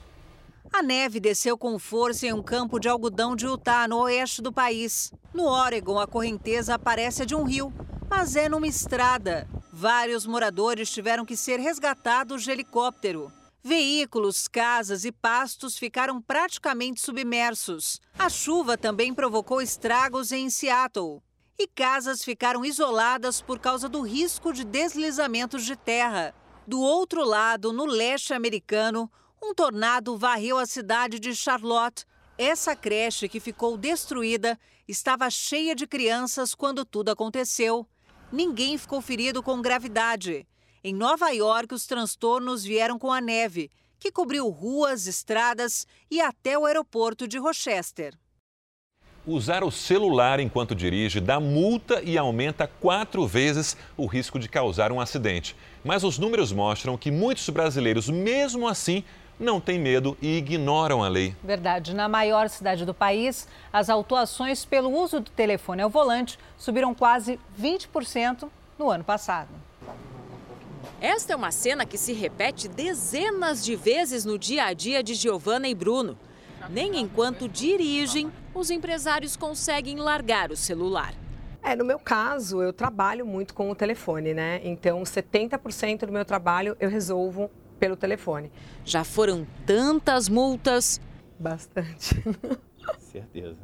A neve desceu com força em um campo de algodão de Utah, no oeste do país. No Oregon, a correnteza aparece de um rio, mas é numa estrada. Vários moradores tiveram que ser resgatados de helicóptero. Veículos, casas e pastos ficaram praticamente submersos. A chuva também provocou estragos em Seattle. E casas ficaram isoladas por causa do risco de deslizamentos de terra. Do outro lado, no leste americano, um tornado varreu a cidade de Charlotte. Essa creche que ficou destruída estava cheia de crianças quando tudo aconteceu. Ninguém ficou ferido com gravidade. Em Nova York, os transtornos vieram com a neve, que cobriu ruas, estradas e até o aeroporto de Rochester. Usar o celular enquanto dirige dá multa e aumenta quatro vezes o risco de causar um acidente. Mas os números mostram que muitos brasileiros, mesmo assim, não têm medo e ignoram a lei. Verdade. Na maior cidade do país, as autuações pelo uso do telefone ao volante subiram quase 20% no ano passado. Esta é uma cena que se repete dezenas de vezes no dia a dia de Giovana e Bruno. Nem enquanto dirigem, os empresários conseguem largar o celular. É, no meu caso, eu trabalho muito com o telefone, né? Então, 70% do meu trabalho eu resolvo pelo telefone. Já foram tantas multas? Bastante. Certeza.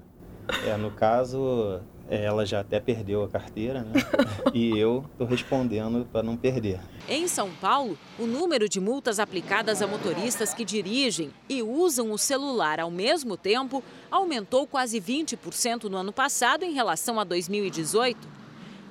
É, no caso, ela já até perdeu a carteira, né? e eu estou respondendo para não perder. Em São Paulo, o número de multas aplicadas a motoristas que dirigem e usam o celular ao mesmo tempo aumentou quase 20% no ano passado em relação a 2018.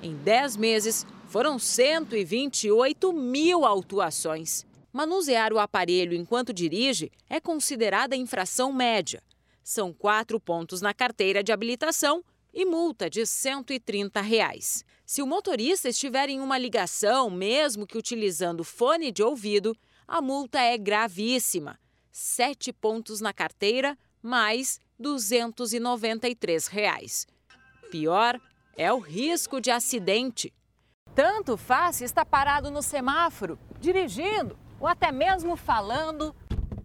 Em 10 meses, foram 128 mil autuações. Manusear o aparelho enquanto dirige é considerada infração média. São quatro pontos na carteira de habilitação e multa de 130 reais. Se o motorista estiver em uma ligação, mesmo que utilizando fone de ouvido, a multa é gravíssima. Sete pontos na carteira, mais 293 reais. Pior é o risco de acidente. Tanto faz se está parado no semáforo, dirigindo ou até mesmo falando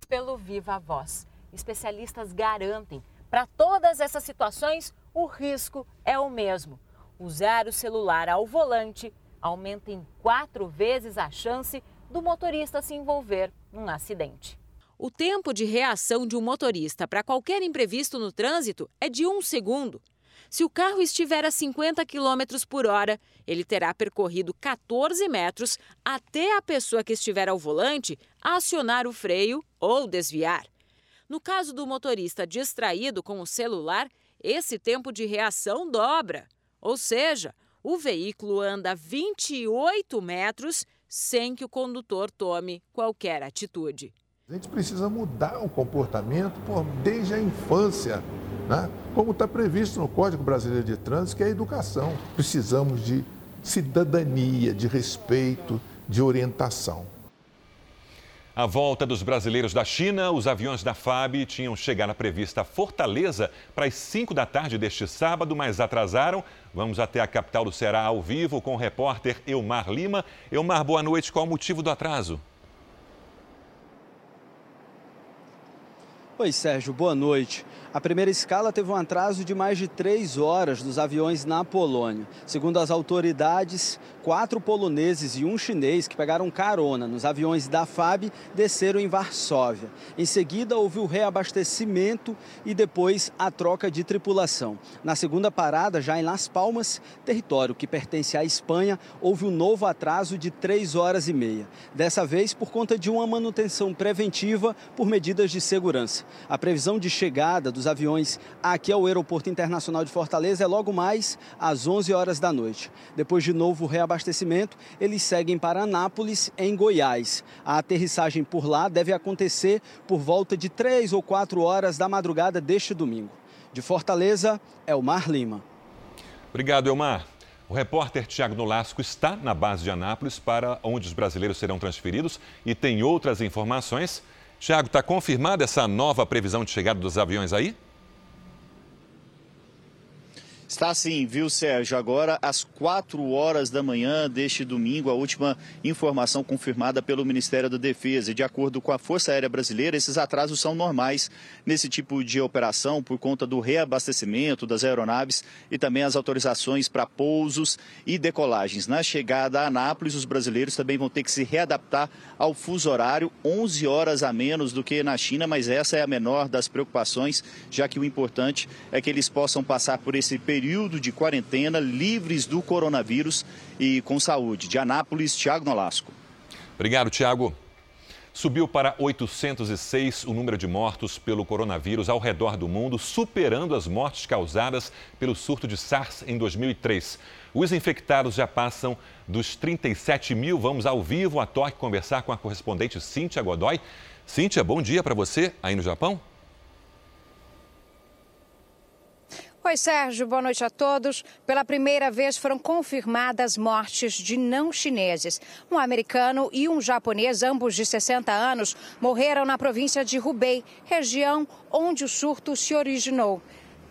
pelo viva voz. Especialistas garantem, para todas essas situações, o risco é o mesmo. Usar o celular ao volante aumenta em quatro vezes a chance do motorista se envolver num acidente. O tempo de reação de um motorista para qualquer imprevisto no trânsito é de um segundo. Se o carro estiver a 50 km por hora, ele terá percorrido 14 metros até a pessoa que estiver ao volante acionar o freio ou desviar. No caso do motorista distraído com o celular, esse tempo de reação dobra. Ou seja, o veículo anda 28 metros sem que o condutor tome qualquer atitude. A gente precisa mudar o comportamento por, desde a infância, né? como está previsto no Código Brasileiro de Trânsito, que é a educação. Precisamos de cidadania, de respeito, de orientação. A volta dos brasileiros da China, os aviões da FAB tinham chegado prevista Fortaleza para as 5 da tarde deste sábado, mas atrasaram. Vamos até a capital do Ceará ao vivo com o repórter Elmar Lima. Elmar, boa noite. Qual o motivo do atraso? Oi, Sérgio, boa noite. A primeira escala teve um atraso de mais de três horas dos aviões na Polônia. Segundo as autoridades, quatro poloneses e um chinês que pegaram carona nos aviões da FAB desceram em Varsóvia. Em seguida, houve o reabastecimento e depois a troca de tripulação. Na segunda parada, já em Las Palmas, território que pertence à Espanha, houve um novo atraso de três horas e meia. Dessa vez, por conta de uma manutenção preventiva por medidas de segurança. A previsão de chegada dos dos aviões aqui ao Aeroporto Internacional de Fortaleza é logo mais às 11 horas da noite. Depois de novo reabastecimento, eles seguem para Anápolis, em Goiás. A aterrissagem por lá deve acontecer por volta de 3 ou 4 horas da madrugada deste domingo. De Fortaleza, Elmar Lima. Obrigado, Elmar. O repórter Tiago Nolasco está na base de Anápolis, para onde os brasileiros serão transferidos, e tem outras informações. Tiago, está confirmada essa nova previsão de chegada dos aviões aí? Está sim, viu, Sérgio? Agora, às 4 horas da manhã deste domingo, a última informação confirmada pelo Ministério da Defesa. De acordo com a Força Aérea Brasileira, esses atrasos são normais nesse tipo de operação por conta do reabastecimento das aeronaves e também as autorizações para pousos e decolagens. Na chegada a Anápolis, os brasileiros também vão ter que se readaptar ao fuso horário, 11 horas a menos do que na China, mas essa é a menor das preocupações, já que o importante é que eles possam passar por esse período período de quarentena livres do coronavírus e com saúde. De Anápolis, Tiago Nolasco. Obrigado, Tiago. Subiu para 806 o número de mortos pelo coronavírus ao redor do mundo, superando as mortes causadas pelo surto de SARS em 2003. Os infectados já passam dos 37 mil. Vamos ao vivo a Toque conversar com a correspondente Cíntia Godoy. Cíntia, bom dia para você aí no Japão. Oi, Sérgio, boa noite a todos. Pela primeira vez foram confirmadas mortes de não chineses. Um americano e um japonês, ambos de 60 anos, morreram na província de Hubei, região onde o surto se originou.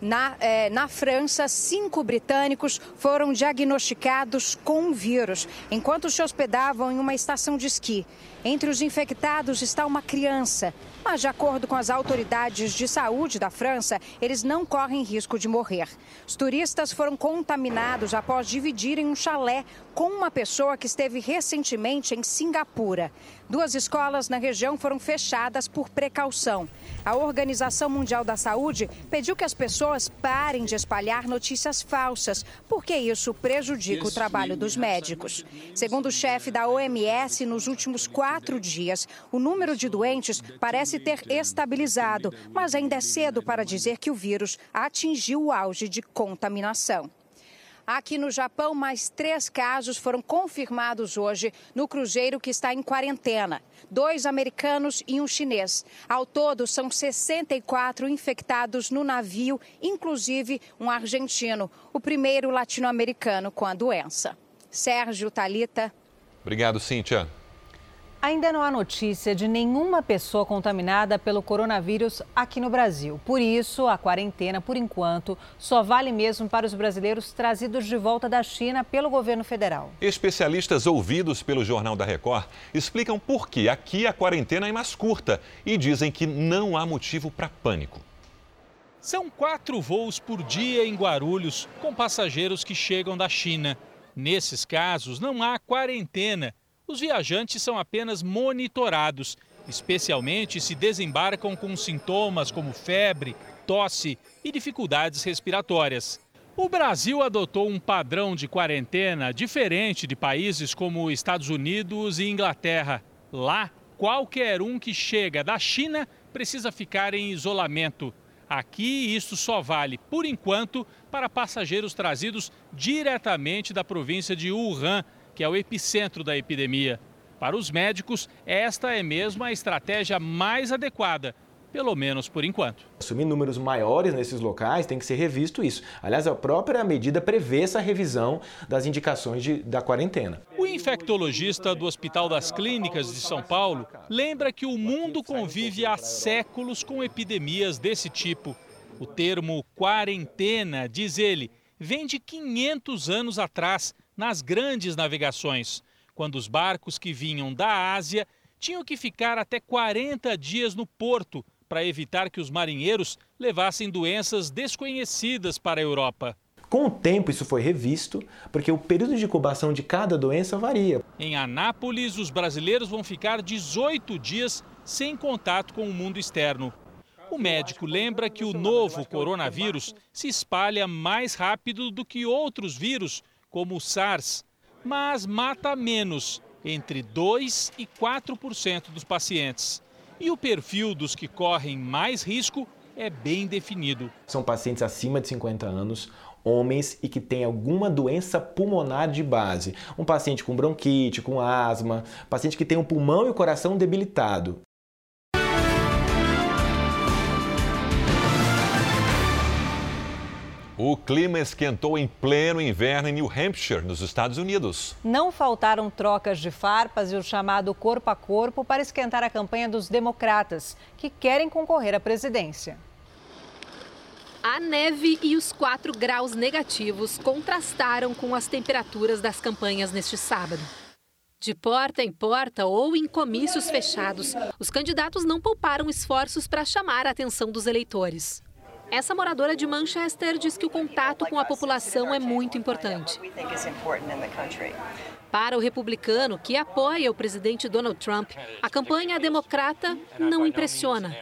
Na, eh, na, França, cinco britânicos foram diagnosticados com o vírus enquanto se hospedavam em uma estação de esqui. Entre os infectados está uma criança. Mas, de acordo com as autoridades de saúde da França, eles não correm risco de morrer. Os turistas foram contaminados após dividirem um chalé com uma pessoa que esteve recentemente em Singapura. Duas escolas na região foram fechadas por precaução. A Organização Mundial da Saúde pediu que as pessoas parem de espalhar notícias falsas, porque isso prejudica o trabalho dos médicos. Segundo o chefe da OMS, nos últimos quatro dias, o número de doentes parece ter estabilizado, mas ainda é cedo para dizer que o vírus atingiu o auge de contaminação. Aqui no Japão, mais três casos foram confirmados hoje no cruzeiro que está em quarentena. Dois americanos e um chinês. Ao todo, são 64 infectados no navio, inclusive um argentino, o primeiro latino-americano com a doença. Sérgio Talita. Obrigado, Cíntia. Ainda não há notícia de nenhuma pessoa contaminada pelo coronavírus aqui no Brasil. Por isso, a quarentena, por enquanto, só vale mesmo para os brasileiros trazidos de volta da China pelo governo federal. Especialistas ouvidos pelo Jornal da Record explicam por que aqui a quarentena é mais curta e dizem que não há motivo para pânico. São quatro voos por dia em Guarulhos com passageiros que chegam da China. Nesses casos, não há quarentena os viajantes são apenas monitorados, especialmente se desembarcam com sintomas como febre, tosse e dificuldades respiratórias. O Brasil adotou um padrão de quarentena diferente de países como Estados Unidos e Inglaterra. Lá, qualquer um que chega da China precisa ficar em isolamento. Aqui, isso só vale, por enquanto, para passageiros trazidos diretamente da província de Wuhan, que é o epicentro da epidemia. Para os médicos, esta é mesmo a estratégia mais adequada, pelo menos por enquanto. Assumir números maiores nesses locais tem que ser revisto isso. Aliás, a própria medida prevê essa revisão das indicações de, da quarentena. O infectologista do Hospital das Clínicas de São Paulo lembra que o mundo convive há séculos com epidemias desse tipo. O termo quarentena, diz ele, vem de 500 anos atrás, nas grandes navegações, quando os barcos que vinham da Ásia tinham que ficar até 40 dias no porto para evitar que os marinheiros levassem doenças desconhecidas para a Europa. Com o tempo, isso foi revisto, porque o período de incubação de cada doença varia. Em Anápolis, os brasileiros vão ficar 18 dias sem contato com o mundo externo. O médico lembra que o novo coronavírus se espalha mais rápido do que outros vírus, como o SARS, mas mata menos, entre 2 e 4% dos pacientes. E o perfil dos que correm mais risco é bem definido. São pacientes acima de 50 anos, homens e que têm alguma doença pulmonar de base. Um paciente com bronquite, com asma, paciente que tem o pulmão e o coração debilitado. O clima esquentou em pleno inverno em New Hampshire, nos Estados Unidos. Não faltaram trocas de farpas e o chamado corpo a corpo para esquentar a campanha dos democratas, que querem concorrer à presidência. A neve e os 4 graus negativos contrastaram com as temperaturas das campanhas neste sábado. De porta em porta ou em comícios fechados, os candidatos não pouparam esforços para chamar a atenção dos eleitores. Essa moradora de Manchester diz que o contato com a população é muito importante. Para o republicano, que apoia o presidente Donald Trump, a campanha democrata não impressiona.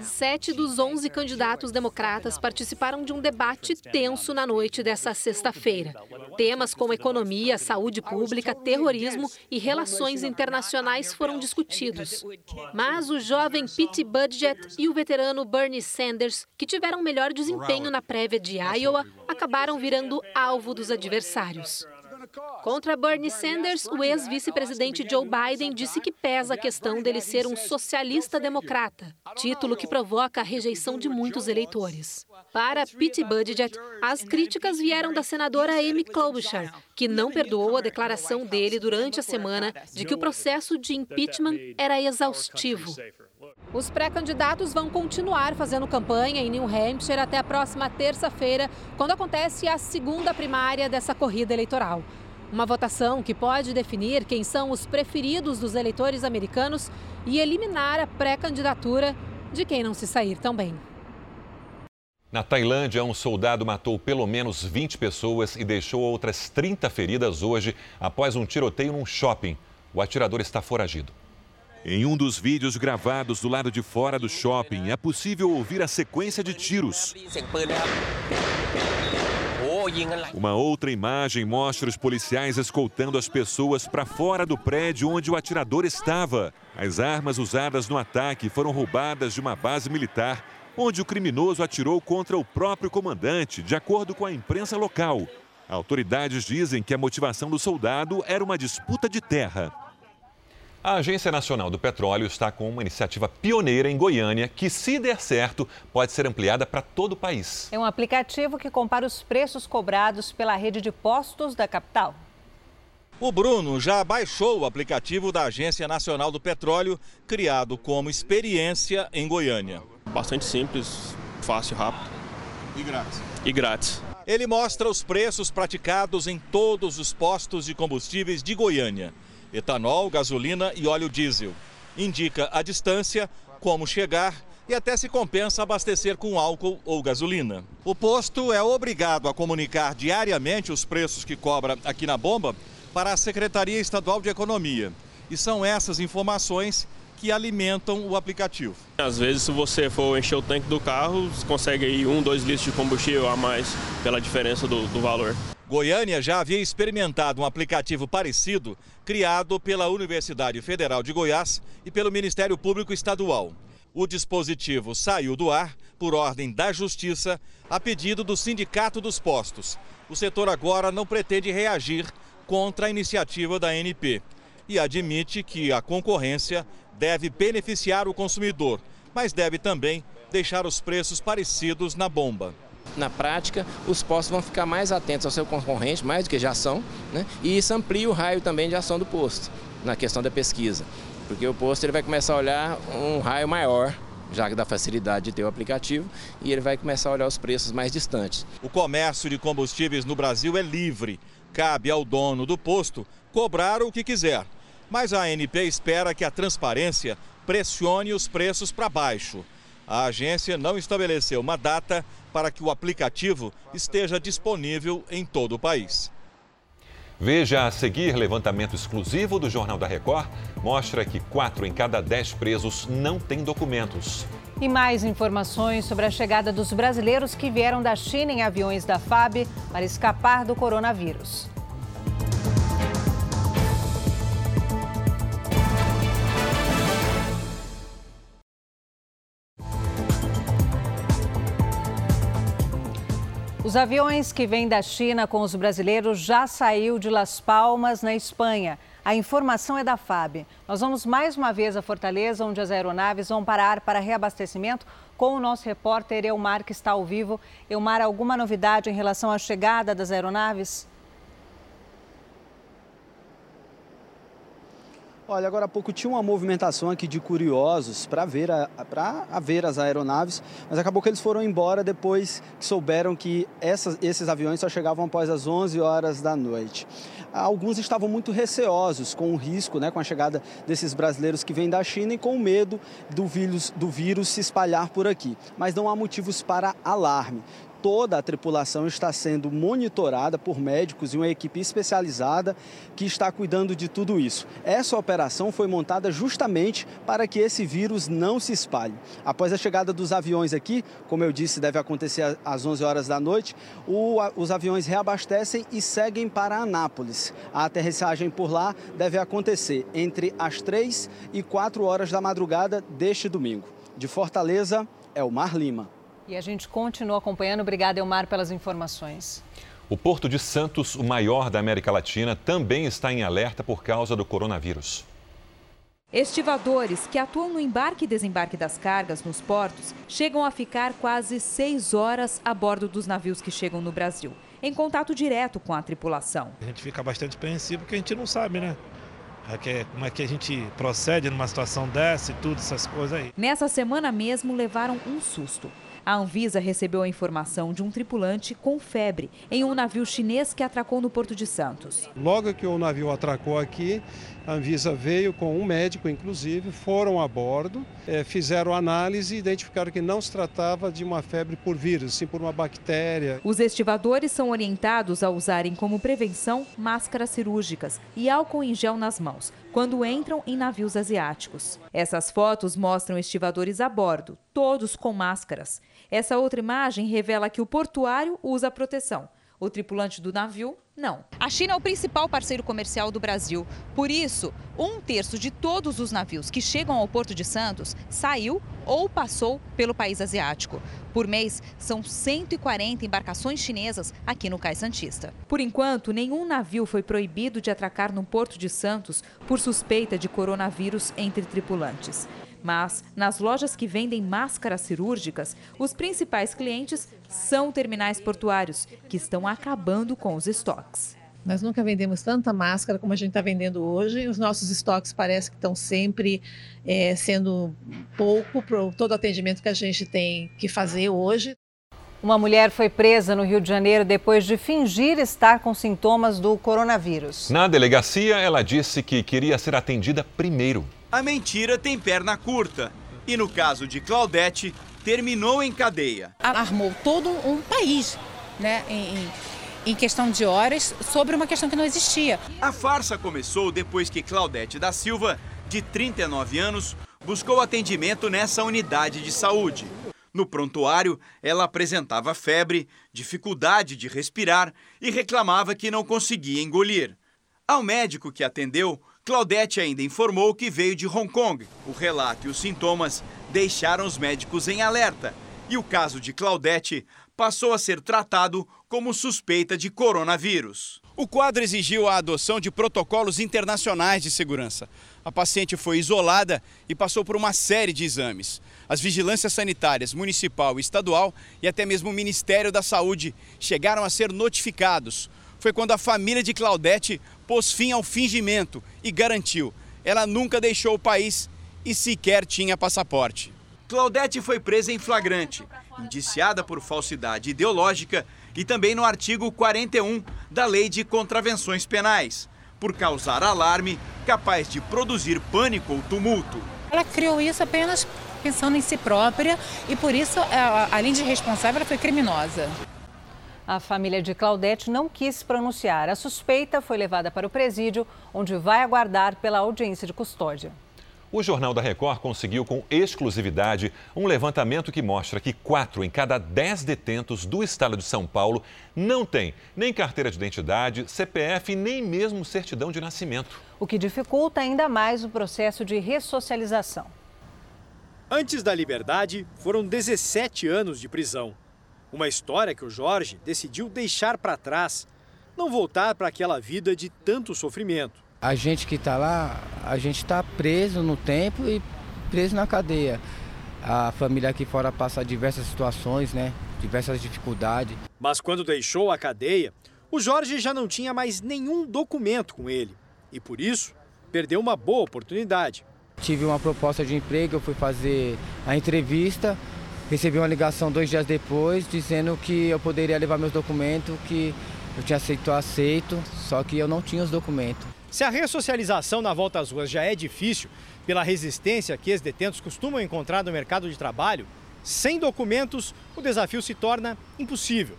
Sete dos 11 candidatos democratas participaram de um debate tenso na noite dessa sexta-feira. Temas como economia, saúde pública, terrorismo e relações internacionais foram discutidos. Mas o jovem Pete Buttigieg e o veterano Bernie Sanders, que tiveram melhor desempenho na prévia de Iowa, acabaram virando alvo dos adversários. Contra Bernie Sanders, o ex-vice-presidente Joe Biden disse que pesa a questão dele ser um socialista democrata, título que provoca a rejeição de muitos eleitores. Para Pete Buttigieg, as críticas vieram da senadora Amy Klobuchar, que não perdoou a declaração dele durante a semana de que o processo de impeachment era exaustivo. Os pré-candidatos vão continuar fazendo campanha em New Hampshire até a próxima terça-feira, quando acontece a segunda primária dessa corrida eleitoral. Uma votação que pode definir quem são os preferidos dos eleitores americanos e eliminar a pré-candidatura de quem não se sair tão bem. Na Tailândia, um soldado matou pelo menos 20 pessoas e deixou outras 30 feridas hoje após um tiroteio num shopping. O atirador está foragido. Em um dos vídeos gravados do lado de fora do shopping, é possível ouvir a sequência de tiros. Uma outra imagem mostra os policiais escoltando as pessoas para fora do prédio onde o atirador estava. As armas usadas no ataque foram roubadas de uma base militar, onde o criminoso atirou contra o próprio comandante, de acordo com a imprensa local. Autoridades dizem que a motivação do soldado era uma disputa de terra. A Agência Nacional do Petróleo está com uma iniciativa pioneira em Goiânia que, se der certo, pode ser ampliada para todo o país. É um aplicativo que compara os preços cobrados pela rede de postos da capital. O Bruno já baixou o aplicativo da Agência Nacional do Petróleo, criado como experiência em Goiânia. Bastante simples, fácil, rápido. E grátis. E grátis. Ele mostra os preços praticados em todos os postos de combustíveis de Goiânia etanol, gasolina e óleo diesel. Indica a distância, como chegar e até se compensa abastecer com álcool ou gasolina. O posto é obrigado a comunicar diariamente os preços que cobra aqui na bomba para a Secretaria Estadual de Economia. E são essas informações que alimentam o aplicativo. Às vezes, se você for encher o tanque do carro, você consegue aí um, dois litros de combustível a mais pela diferença do, do valor. Goiânia já havia experimentado um aplicativo parecido criado pela Universidade Federal de Goiás e pelo Ministério Público Estadual. O dispositivo saiu do ar por ordem da Justiça a pedido do Sindicato dos Postos. O setor agora não pretende reagir contra a iniciativa da NP e admite que a concorrência deve beneficiar o consumidor, mas deve também deixar os preços parecidos na bomba na prática, os postos vão ficar mais atentos ao seu concorrente, mais do que já são, né? e isso amplia o raio também de ação do posto, na questão da pesquisa. Porque o posto ele vai começar a olhar um raio maior, já que dá facilidade de ter o aplicativo, e ele vai começar a olhar os preços mais distantes. O comércio de combustíveis no Brasil é livre. Cabe ao dono do posto cobrar o que quiser. Mas a ANP espera que a transparência pressione os preços para baixo. A agência não estabeleceu uma data para que o aplicativo esteja disponível em todo o país. Veja a seguir levantamento exclusivo do Jornal da Record mostra que quatro em cada dez presos não têm documentos. E mais informações sobre a chegada dos brasileiros que vieram da China em aviões da FAB para escapar do coronavírus. Os aviões que vêm da China com os brasileiros já saiu de Las Palmas, na Espanha. A informação é da FAB. Nós vamos mais uma vez a Fortaleza, onde as aeronaves vão parar para reabastecimento com o nosso repórter Elmar, que está ao vivo. Elmar, alguma novidade em relação à chegada das aeronaves? Olha, agora há pouco tinha uma movimentação aqui de curiosos para ver, a, ver as aeronaves, mas acabou que eles foram embora depois que souberam que essas, esses aviões só chegavam após as 11 horas da noite. Alguns estavam muito receosos com o risco, né, com a chegada desses brasileiros que vêm da China e com medo do vírus, do vírus se espalhar por aqui. Mas não há motivos para alarme toda a tripulação está sendo monitorada por médicos e uma equipe especializada que está cuidando de tudo isso. Essa operação foi montada justamente para que esse vírus não se espalhe. Após a chegada dos aviões aqui, como eu disse, deve acontecer às 11 horas da noite, o, os aviões reabastecem e seguem para Anápolis. A aterrissagem por lá deve acontecer entre as 3 e 4 horas da madrugada deste domingo. De Fortaleza, Elmar Lima. E a gente continua acompanhando. Obrigada, Elmar, pelas informações. O Porto de Santos, o maior da América Latina, também está em alerta por causa do coronavírus. Estivadores que atuam no embarque e desembarque das cargas nos portos chegam a ficar quase seis horas a bordo dos navios que chegam no Brasil, em contato direto com a tripulação. A gente fica bastante apreensivo porque a gente não sabe, né? É como é que a gente procede numa situação dessa e tudo, essas coisas aí. Nessa semana mesmo levaram um susto. A Anvisa recebeu a informação de um tripulante com febre em um navio chinês que atracou no Porto de Santos. Logo que o navio atracou aqui, a Anvisa veio com um médico, inclusive, foram a bordo, é, fizeram análise e identificaram que não se tratava de uma febre por vírus, sim por uma bactéria. Os estivadores são orientados a usarem como prevenção máscaras cirúrgicas e álcool em gel nas mãos quando entram em navios asiáticos. Essas fotos mostram estivadores a bordo, todos com máscaras. Essa outra imagem revela que o portuário usa proteção. O tripulante do navio, não. A China é o principal parceiro comercial do Brasil. Por isso, um terço de todos os navios que chegam ao Porto de Santos saiu ou passou pelo país asiático. Por mês, são 140 embarcações chinesas aqui no Cais Santista. Por enquanto, nenhum navio foi proibido de atracar no Porto de Santos por suspeita de coronavírus entre tripulantes. Mas, nas lojas que vendem máscaras cirúrgicas, os principais clientes são terminais portuários, que estão acabando com os estoques. Nós nunca vendemos tanta máscara como a gente está vendendo hoje. Os nossos estoques parece que estão sempre é, sendo pouco para todo o atendimento que a gente tem que fazer hoje. Uma mulher foi presa no Rio de Janeiro depois de fingir estar com sintomas do coronavírus. Na delegacia, ela disse que queria ser atendida primeiro a mentira tem perna curta. E no caso de Claudete, terminou em cadeia. Armou todo um país, né, em, em questão de horas, sobre uma questão que não existia. A farsa começou depois que Claudete da Silva, de 39 anos, buscou atendimento nessa unidade de saúde. No prontuário, ela apresentava febre, dificuldade de respirar e reclamava que não conseguia engolir. Ao médico que atendeu, Claudete ainda informou que veio de Hong Kong. O relato e os sintomas deixaram os médicos em alerta e o caso de Claudete passou a ser tratado como suspeita de coronavírus. O quadro exigiu a adoção de protocolos internacionais de segurança. A paciente foi isolada e passou por uma série de exames. As vigilâncias sanitárias municipal e estadual e até mesmo o Ministério da Saúde chegaram a ser notificados foi quando a família de Claudete pôs fim ao fingimento e garantiu: ela nunca deixou o país e sequer tinha passaporte. Claudete foi presa em flagrante, indiciada por falsidade ideológica e também no artigo 41 da Lei de Contravenções Penais, por causar alarme capaz de produzir pânico ou tumulto. Ela criou isso apenas pensando em si própria e por isso, além de responsável, ela foi criminosa. A família de Claudete não quis pronunciar. A suspeita foi levada para o presídio, onde vai aguardar pela audiência de custódia. O Jornal da Record conseguiu com exclusividade um levantamento que mostra que quatro em cada dez detentos do estado de São Paulo não têm nem carteira de identidade, CPF nem mesmo certidão de nascimento. O que dificulta ainda mais o processo de ressocialização. Antes da liberdade, foram 17 anos de prisão. Uma história que o Jorge decidiu deixar para trás, não voltar para aquela vida de tanto sofrimento. A gente que está lá, a gente está preso no tempo e preso na cadeia. A família aqui fora passa diversas situações, né? Diversas dificuldades. Mas quando deixou a cadeia, o Jorge já não tinha mais nenhum documento com ele. E por isso, perdeu uma boa oportunidade. Tive uma proposta de emprego, eu fui fazer a entrevista Recebi uma ligação dois dias depois dizendo que eu poderia levar meus documentos, que eu tinha aceito aceito, só que eu não tinha os documentos. Se a ressocialização na volta às ruas já é difícil, pela resistência que ex-detentos costumam encontrar no mercado de trabalho, Sem documentos, o desafio se torna impossível.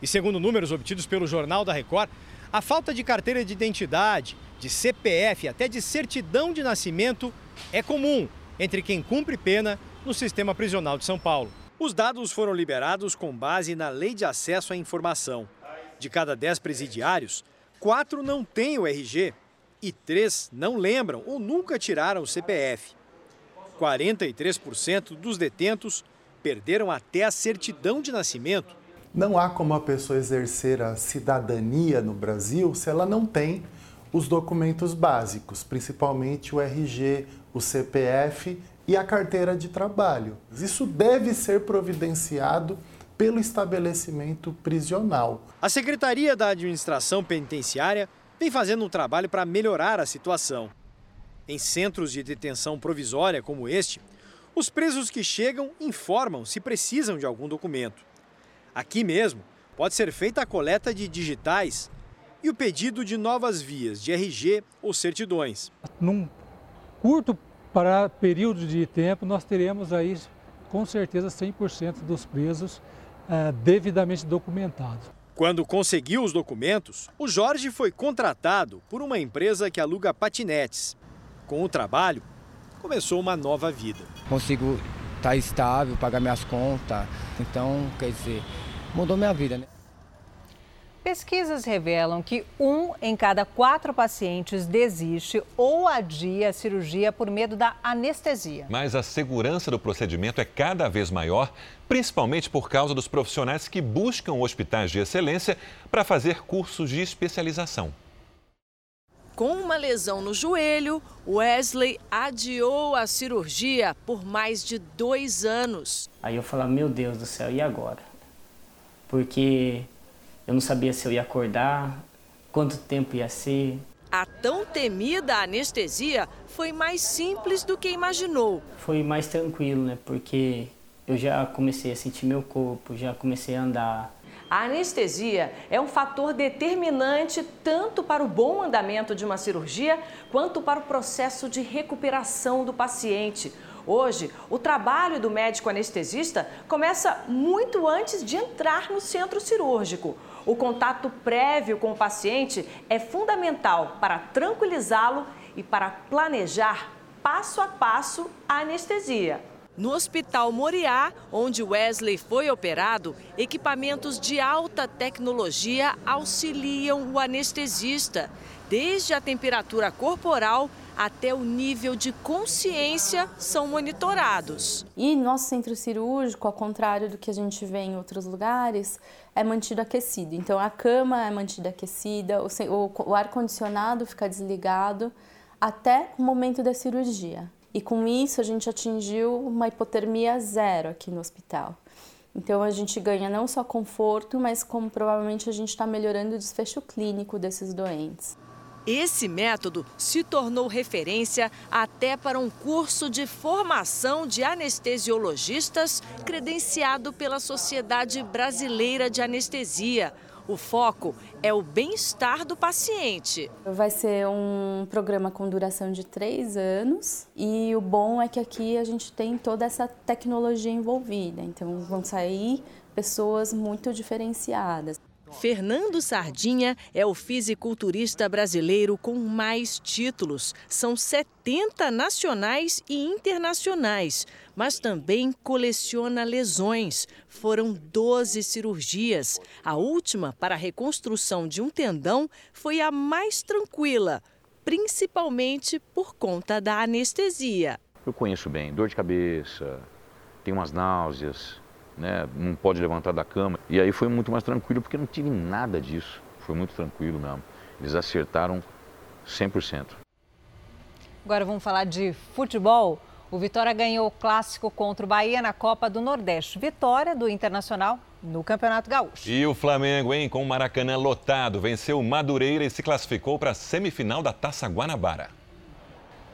E segundo números obtidos pelo Jornal da Record, a falta de carteira de identidade, de CPF até de certidão de nascimento é comum entre quem cumpre pena no sistema prisional de São Paulo. Os dados foram liberados com base na Lei de Acesso à Informação. De cada 10 presidiários, quatro não têm o RG e três não lembram ou nunca tiraram o CPF. 43% dos detentos perderam até a certidão de nascimento. Não há como a pessoa exercer a cidadania no Brasil se ela não tem os documentos básicos, principalmente o RG, o CPF e a carteira de trabalho. Isso deve ser providenciado pelo estabelecimento prisional. A Secretaria da Administração Penitenciária vem fazendo um trabalho para melhorar a situação. Em centros de detenção provisória como este, os presos que chegam informam se precisam de algum documento. Aqui mesmo, pode ser feita a coleta de digitais e o pedido de novas vias de RG ou certidões. Num curto para período de tempo, nós teremos aí com certeza 100% dos presos eh, devidamente documentados. Quando conseguiu os documentos, o Jorge foi contratado por uma empresa que aluga patinetes. Com o trabalho, começou uma nova vida. Consigo estar tá estável, pagar minhas contas. Então, quer dizer, mudou minha vida, né? Pesquisas revelam que um em cada quatro pacientes desiste ou adia a cirurgia por medo da anestesia. Mas a segurança do procedimento é cada vez maior, principalmente por causa dos profissionais que buscam hospitais de excelência para fazer cursos de especialização. Com uma lesão no joelho, Wesley adiou a cirurgia por mais de dois anos. Aí eu falava, meu Deus do céu, e agora? Porque eu não sabia se eu ia acordar, quanto tempo ia ser. A tão temida anestesia foi mais simples do que imaginou. Foi mais tranquilo, né? Porque eu já comecei a sentir meu corpo, já comecei a andar. A anestesia é um fator determinante tanto para o bom andamento de uma cirurgia quanto para o processo de recuperação do paciente. Hoje, o trabalho do médico anestesista começa muito antes de entrar no centro cirúrgico. O contato prévio com o paciente é fundamental para tranquilizá-lo e para planejar passo a passo a anestesia. No Hospital Moriá, onde Wesley foi operado, equipamentos de alta tecnologia auxiliam o anestesista, desde a temperatura corporal até o nível de consciência são monitorados. E nosso centro cirúrgico, ao contrário do que a gente vê em outros lugares, é mantido aquecido. Então a cama é mantida aquecida, o, o ar-condicionado fica desligado até o momento da cirurgia. E com isso a gente atingiu uma hipotermia zero aqui no hospital. Então a gente ganha não só conforto, mas como provavelmente a gente está melhorando o desfecho clínico desses doentes. Esse método se tornou referência até para um curso de formação de anestesiologistas credenciado pela Sociedade Brasileira de Anestesia. O foco é o bem-estar do paciente. Vai ser um programa com duração de três anos e o bom é que aqui a gente tem toda essa tecnologia envolvida. Então vão sair pessoas muito diferenciadas. Fernando Sardinha é o fisiculturista brasileiro com mais títulos. São 70 nacionais e internacionais, mas também coleciona lesões. Foram 12 cirurgias. A última, para a reconstrução de um tendão, foi a mais tranquila, principalmente por conta da anestesia. Eu conheço bem dor de cabeça, tenho umas náuseas, né? não pode levantar da cama. E aí foi muito mais tranquilo porque não tive nada disso. Foi muito tranquilo mesmo. Eles acertaram 100%. Agora vamos falar de futebol. O Vitória ganhou o clássico contra o Bahia na Copa do Nordeste. Vitória do Internacional no Campeonato Gaúcho. E o Flamengo, hein, com o Maracanã lotado, venceu o Madureira e se classificou para a semifinal da Taça Guanabara.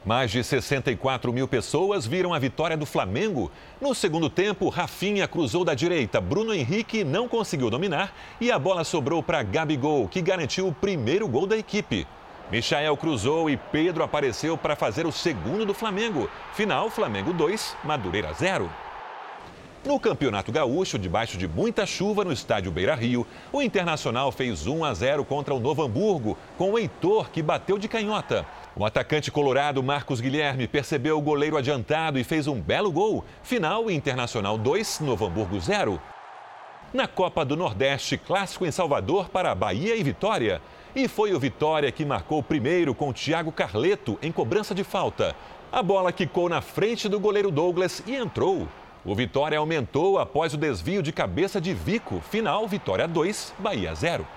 Mais de 64 mil pessoas viram a vitória do Flamengo. No segundo tempo, Rafinha cruzou da direita, Bruno Henrique não conseguiu dominar e a bola sobrou para Gabigol, que garantiu o primeiro gol da equipe. Michael cruzou e Pedro apareceu para fazer o segundo do Flamengo. Final, Flamengo 2, Madureira 0. No Campeonato Gaúcho, debaixo de muita chuva no estádio Beira Rio, o Internacional fez 1 a 0 contra o Novo Hamburgo, com o Heitor, que bateu de canhota. O atacante colorado Marcos Guilherme percebeu o goleiro adiantado e fez um belo gol. Final Internacional 2, Novo Hamburgo 0. Na Copa do Nordeste, clássico em Salvador para Bahia e Vitória. E foi o Vitória que marcou primeiro com Thiago Carleto em cobrança de falta. A bola quicou na frente do goleiro Douglas e entrou. O Vitória aumentou após o desvio de cabeça de Vico. Final, Vitória 2, Bahia 0.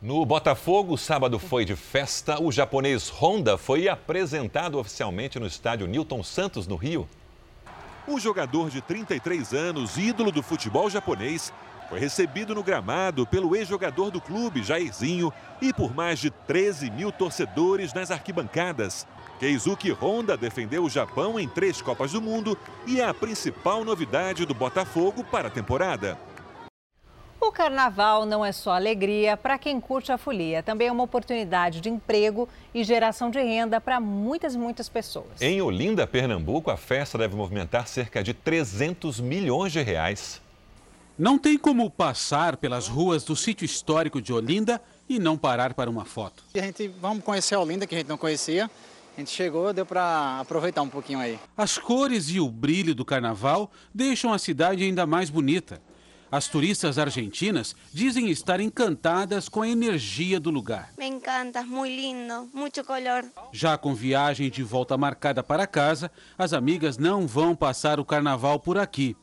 No Botafogo, sábado foi de festa. O japonês Honda foi apresentado oficialmente no estádio Newton Santos, no Rio. O jogador de 33 anos, ídolo do futebol japonês, foi recebido no gramado pelo ex-jogador do clube, Jairzinho, e por mais de 13 mil torcedores nas arquibancadas. Keizuki Honda defendeu o Japão em três Copas do Mundo e é a principal novidade do Botafogo para a temporada. O carnaval não é só alegria para quem curte a folia, também é uma oportunidade de emprego e geração de renda para muitas e muitas pessoas. Em Olinda, Pernambuco, a festa deve movimentar cerca de 300 milhões de reais. Não tem como passar pelas ruas do sítio histórico de Olinda e não parar para uma foto. A gente vamos conhecer Olinda, que a gente não conhecia. A gente chegou, deu para aproveitar um pouquinho aí. As cores e o brilho do carnaval deixam a cidade ainda mais bonita. As turistas argentinas dizem estar encantadas com a energia do lugar. Me encanta, muito lindo, muito color. Já com viagem de volta marcada para casa, as amigas não vão passar o carnaval por aqui.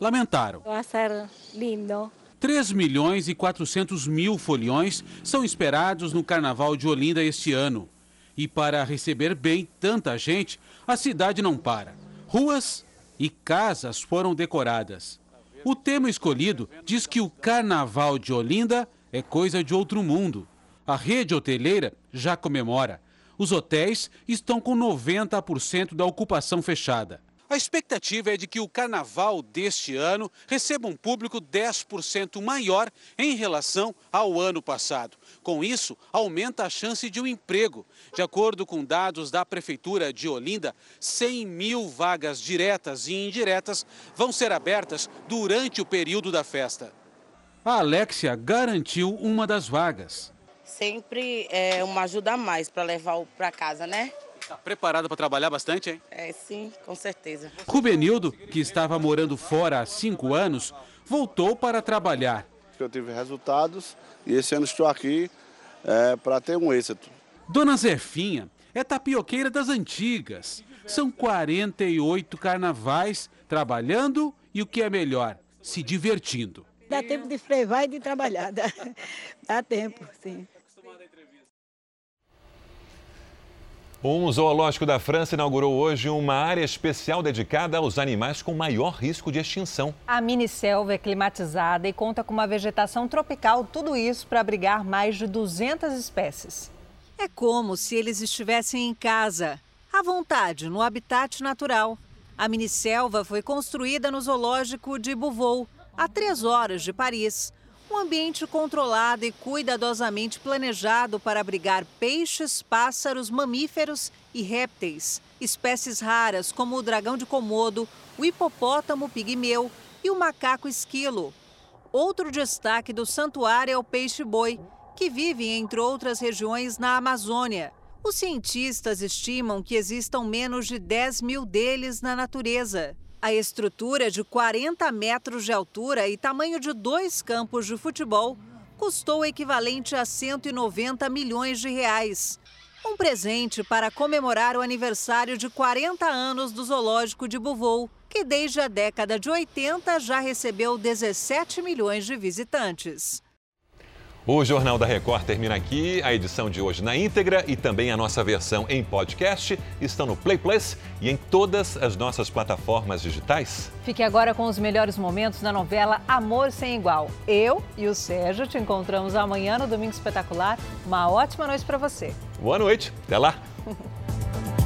Lamentaram. Vai ser lindo. 3 milhões e 400 mil foliões são esperados no Carnaval de Olinda este ano. E para receber bem tanta gente, a cidade não para. Ruas e casas foram decoradas. O tema escolhido diz que o Carnaval de Olinda é coisa de outro mundo. A rede hoteleira já comemora. Os hotéis estão com 90% da ocupação fechada. A expectativa é de que o carnaval deste ano receba um público 10% maior em relação ao ano passado. Com isso, aumenta a chance de um emprego. De acordo com dados da Prefeitura de Olinda, 100 mil vagas diretas e indiretas vão ser abertas durante o período da festa. A Alexia garantiu uma das vagas. Sempre é uma ajuda a mais para levar para casa, né? Está preparada para trabalhar bastante, hein? É, sim, com certeza. Rubenildo, que estava morando fora há cinco anos, voltou para trabalhar. Eu tive resultados e esse ano estou aqui é, para ter um êxito. Dona Zefinha é tapioqueira das antigas. São 48 carnavais trabalhando e o que é melhor, se divertindo. Dá tempo de frevar e de trabalhar. Dá, dá tempo, sim. Um zoológico da França inaugurou hoje uma área especial dedicada aos animais com maior risco de extinção. A mini selva é climatizada e conta com uma vegetação tropical, tudo isso para abrigar mais de 200 espécies. É como se eles estivessem em casa, à vontade, no habitat natural. A mini selva foi construída no zoológico de Beauvau, a três horas de Paris. Um ambiente controlado e cuidadosamente planejado para abrigar peixes, pássaros, mamíferos e répteis. Espécies raras como o dragão de Komodo, o hipopótamo pigmeu e o macaco esquilo. Outro destaque do santuário é o peixe-boi, que vive, entre outras regiões, na Amazônia. Os cientistas estimam que existam menos de 10 mil deles na natureza. A estrutura de 40 metros de altura e tamanho de dois campos de futebol custou o equivalente a 190 milhões de reais. Um presente para comemorar o aniversário de 40 anos do Zoológico de Beauvau, que desde a década de 80 já recebeu 17 milhões de visitantes. O Jornal da Record termina aqui. A edição de hoje na íntegra e também a nossa versão em podcast estão no Play Plus e em todas as nossas plataformas digitais. Fique agora com os melhores momentos da novela Amor Sem Igual. Eu e o Sérgio te encontramos amanhã no Domingo Espetacular. Uma ótima noite para você. Boa noite. Até lá.